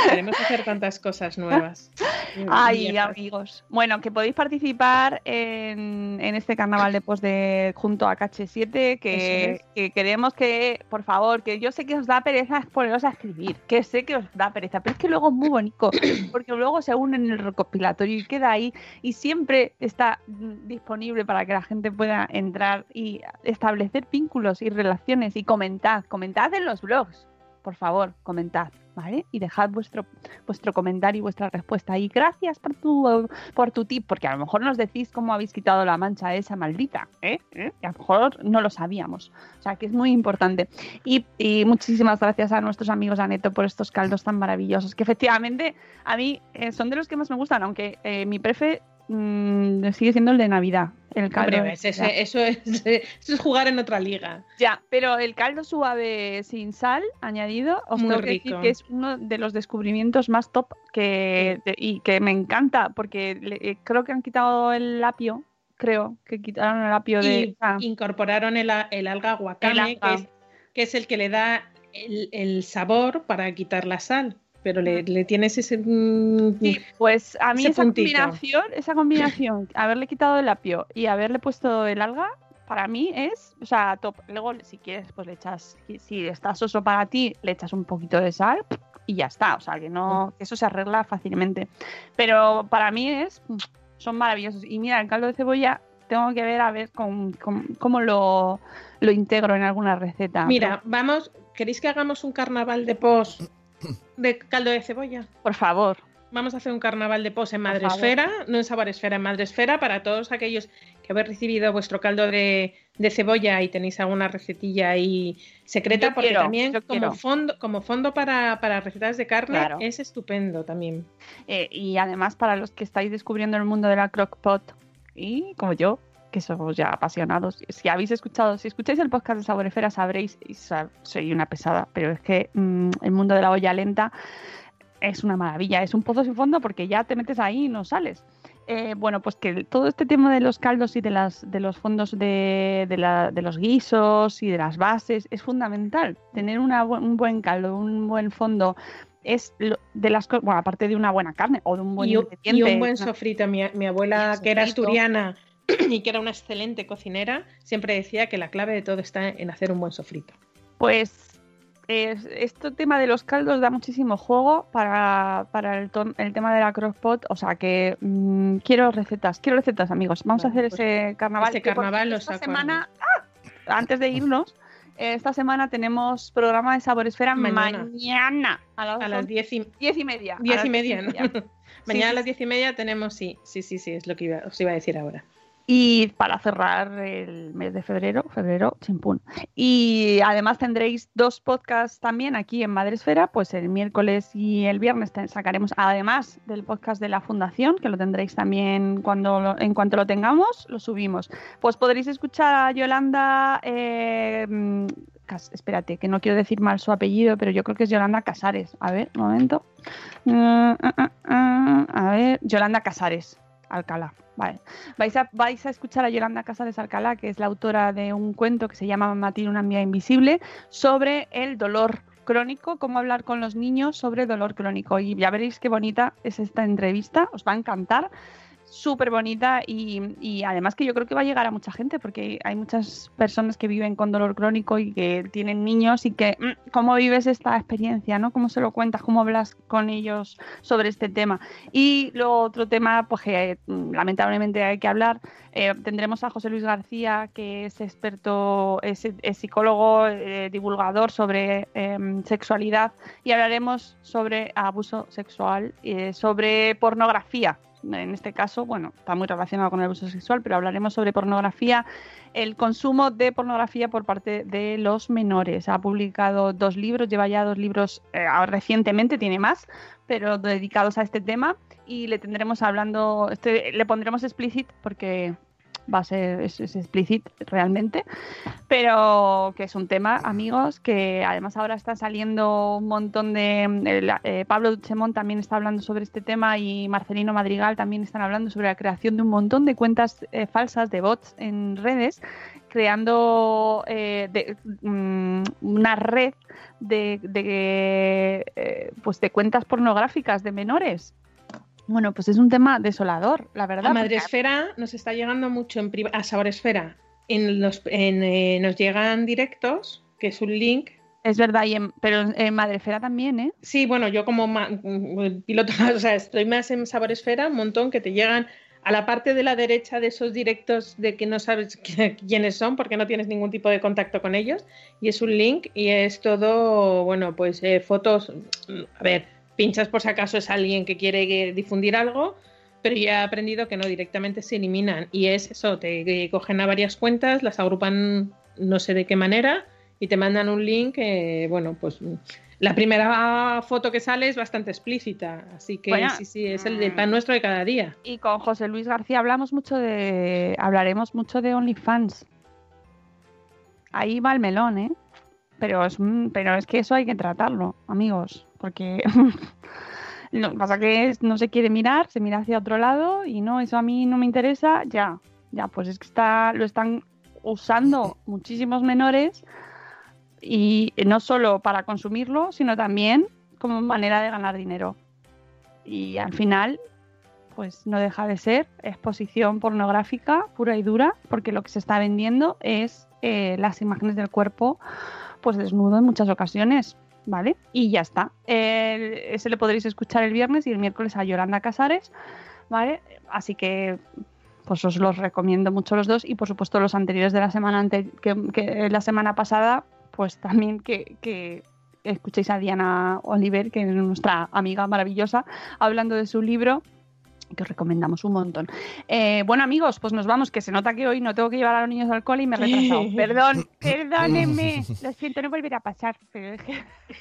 queremos hacer tantas cosas nuevas. Ay, amigos. Bueno, que podéis participar en, este carnaval de post de junto a KH7, que, queremos que, por favor, que yo sé que os da pereza poneros a escribir, que sé que os da pereza, pero es que luego es muy bonito, porque luego se unen en el recopilatorio y queda ahí y siempre está disponible para que la gente pueda entrar y establecer vínculos y relaciones y comentad, comentad en los blogs por favor, comentad, ¿vale? Y dejad vuestro, vuestro comentario y vuestra respuesta. Y gracias por tu, por tu tip, porque a lo mejor nos decís cómo habéis quitado la mancha esa maldita, ¿eh? ¿Eh? Y a lo mejor no lo sabíamos. O sea, que es muy importante. Y, muchísimas gracias a nuestros amigos Aneto por estos caldos tan maravillosos, que efectivamente a mí eh, son de los que más me gustan, aunque eh, mi prefe Mm, sigue siendo el de Navidad. El caldo. eso, es, jugar en otra liga. Ya, pero el caldo suave sin sal añadido, os tengo que decir que es uno de los descubrimientos más top que, y que me encanta, porque eh, creo que han quitado el apio, creo que quitaron el apio de. incorporaron el, alga wakame, Que, es, el que le da el sabor para quitar la sal pero le, tienes ese. Mm, pues a mí esa combinación, esa combinación, haberle quitado el apio y haberle puesto el alga, para mí es, o sea, top. Luego, si quieres, pues le echas, si está soso para ti, le echas un poquito de sal y ya está. O sea, que no, eso se arregla fácilmente. Pero para mí es, son maravillosos. Y mira, el caldo de cebolla tengo que ver a ver cómo lo, lo integro en alguna receta. Mira, vamos, ¿queréis que hagamos un carnaval de post de caldo de cebolla. Por favor. Vamos a hacer un carnaval de pos en Madresfera, no en Saboresfera, en Madresfera, para todos aquellos que habéis recibido vuestro caldo de, cebolla y tenéis alguna recetilla ahí secreta, porque también como fondo, como fondo para, recetas de carne es estupendo también. Eh, y además para los que estáis descubriendo el mundo de la crockpot y como yo, que somos ya apasionados. Si habéis escuchado, si escucháis el podcast de Saboresfera sabréis, y soy una pesada, pero es que mm, el mundo de la olla lenta es una maravilla, es un pozo sin fondo porque ya te metes ahí y no sales. Eh, bueno, pues que todo este tema de los caldos y de, las, de los fondos de, de, los guisos y de las bases es fundamental. Tener un buen caldo, un buen fondo es de las bueno, aparte de una buena carne o de un buen y, y un buen sofrito. Mi, mi abuela, que era asturiana, y que era una excelente cocinera, siempre decía que la clave de todo está en hacer un buen sofrito. Pues este tema de los caldos da muchísimo juego para, el, tema de la crockpot, o sea que mm, quiero recetas, quiero recetas amigos. Vamos a hacer pues ese carnaval. Ese carnaval esta semana, ¡ah! antes de irnos, esta semana tenemos programa de Sabor Esfera mañana, a las, diez, y, media. Diez y media, mañana a las diez y media tenemos, sí, sí, sí, sí, es lo que os iba a decir ahora. Y para cerrar el mes de febrero, febrero, chimpún. Y además tendréis dos podcasts también aquí en Madresfera, pues el miércoles y el viernes sacaremos, además del podcast de la Fundación, que lo tendréis también cuando en cuanto lo tengamos, lo subimos. Pues podréis escuchar a Yolanda, eh, espérate, que no quiero decir mal su apellido, pero yo creo que es Yolanda Casares. A ver, un momento. Uh, uh, ah, a ver, Yolanda Casares, Alcalá. Vale. Vais a, vais a escuchar a Yolanda Casares Alcalá, que es la autora de un cuento que se llama tiene una amiga invisible, sobre el dolor crónico, cómo hablar con los niños sobre dolor crónico. Y ya veréis qué bonita es esta entrevista, os va a encantar súper bonita y, y, además que yo creo que va a llegar a mucha gente porque hay muchas personas que viven con dolor crónico y que tienen niños y que mm, cómo vives esta experiencia, ¿no? ¿Cómo se lo cuentas? ¿Cómo hablas con ellos sobre este tema? Y lo otro tema, pues que mm, lamentablemente hay que hablar, eh, tendremos a José Luis García, que es experto, es, psicólogo, eh, divulgador sobre eh, sexualidad y hablaremos sobre abuso sexual, sobre pornografía en este caso, bueno, está muy relacionado con el abuso sexual, pero hablaremos sobre pornografía, el consumo de pornografía por parte de los menores. Ha publicado dos libros, lleva ya dos libros eh, recientemente, tiene más, pero dedicados a este tema y le tendremos hablando, este, le pondremos explicit porque va a ser es, explícito realmente, pero que es un tema, amigos, que además ahora está saliendo un montón de... Eh, Pablo Duchemont también está hablando sobre este tema y Marcelino Madrigal también están hablando sobre la creación de un montón de cuentas eh, falsas de bots en redes creando eh, mm, una red de, de pues de cuentas pornográficas de menores bueno, pues es un tema desolador, la verdad. A Madresfera nos está llegando mucho en a Saboresfera. En los, eh, nos llegan directos, que es un link. Es verdad, y pero en Madresfera también, ¿eh? Sí, bueno, yo como piloto, o sea, estoy más en Saboresfera, un montón que te llegan a la parte de la derecha de esos directos de que no sabes quiénes son porque no tienes ningún tipo de contacto con ellos y es un link y es todo, bueno, pues eh, fotos, a ver, pinchas por si acaso es alguien que quiere difundir algo, pero ya he aprendido que no directamente se eliminan. Y es eso, te cogen a varias cuentas, las agrupan no sé de qué manera y te mandan un link que, bueno, pues la primera foto que sale es bastante explícita, así que sí, sí, es el de pan nuestro de cada día. Y con José Luis García hablamos mucho de, hablaremos mucho de OnlyFans. Ahí va el melón, ¿eh? Pero es, pero es que eso hay que tratarlo, amigos porque lo pasa que no se quiere mirar, se mira hacia otro lado y no, eso a mí no me interesa, ya, ya, pues es que está, lo están usando muchísimos menores y no solo para consumirlo, sino también como manera de ganar dinero. Y al final, pues no deja de ser exposición pornográfica pura y dura, porque lo que se está vendiendo es eh, las imágenes del cuerpo, pues desnudo en muchas ocasiones. ¿Vale? Y ya está. ese le podréis escuchar el viernes y el miércoles a Yolanda Casares, ¿vale? Así que pues os los recomiendo mucho los dos y por supuesto los anteriores de la semana que, la semana pasada, pues también que, que escuchéis a Diana Oliver, que es nuestra amiga maravillosa, hablando de su libro que os recomendamos un montón. Eh, bueno, amigos, pues nos vamos, que se nota que hoy no tengo que llevar a los niños al cole y me he retrasado. Perdón, perdónenme. Lo siento, no volverá a pasar.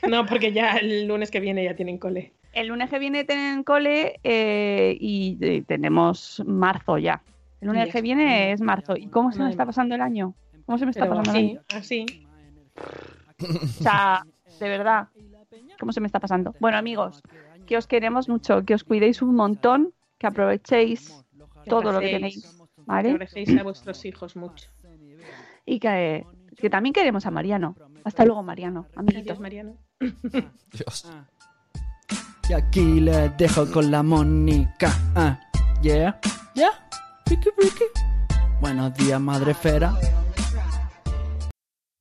No, porque ya el lunes que viene ya tienen cole. El lunes que viene tienen cole eh, y, tenemos marzo ya. El lunes que viene es marzo. ¿Y cómo se me está pasando el año? ¿Cómo se me está pasando el año? Así. O sea, de verdad. ¿Cómo se me está pasando? Bueno, amigos, que os queremos mucho, que os cuidéis un montón que aprovechéis todo lo que tenéis. ¿vale? Que aprovechéis a vuestros hijos mucho. Y que, que, también queremos a Mariano. Hasta luego, Mariano. Amiguitos. Mariano. Dios. Y aquí le dejo con la Mónica. Ah, yeah, yeah, Ricky, Ricky. Buenos días, madre fera.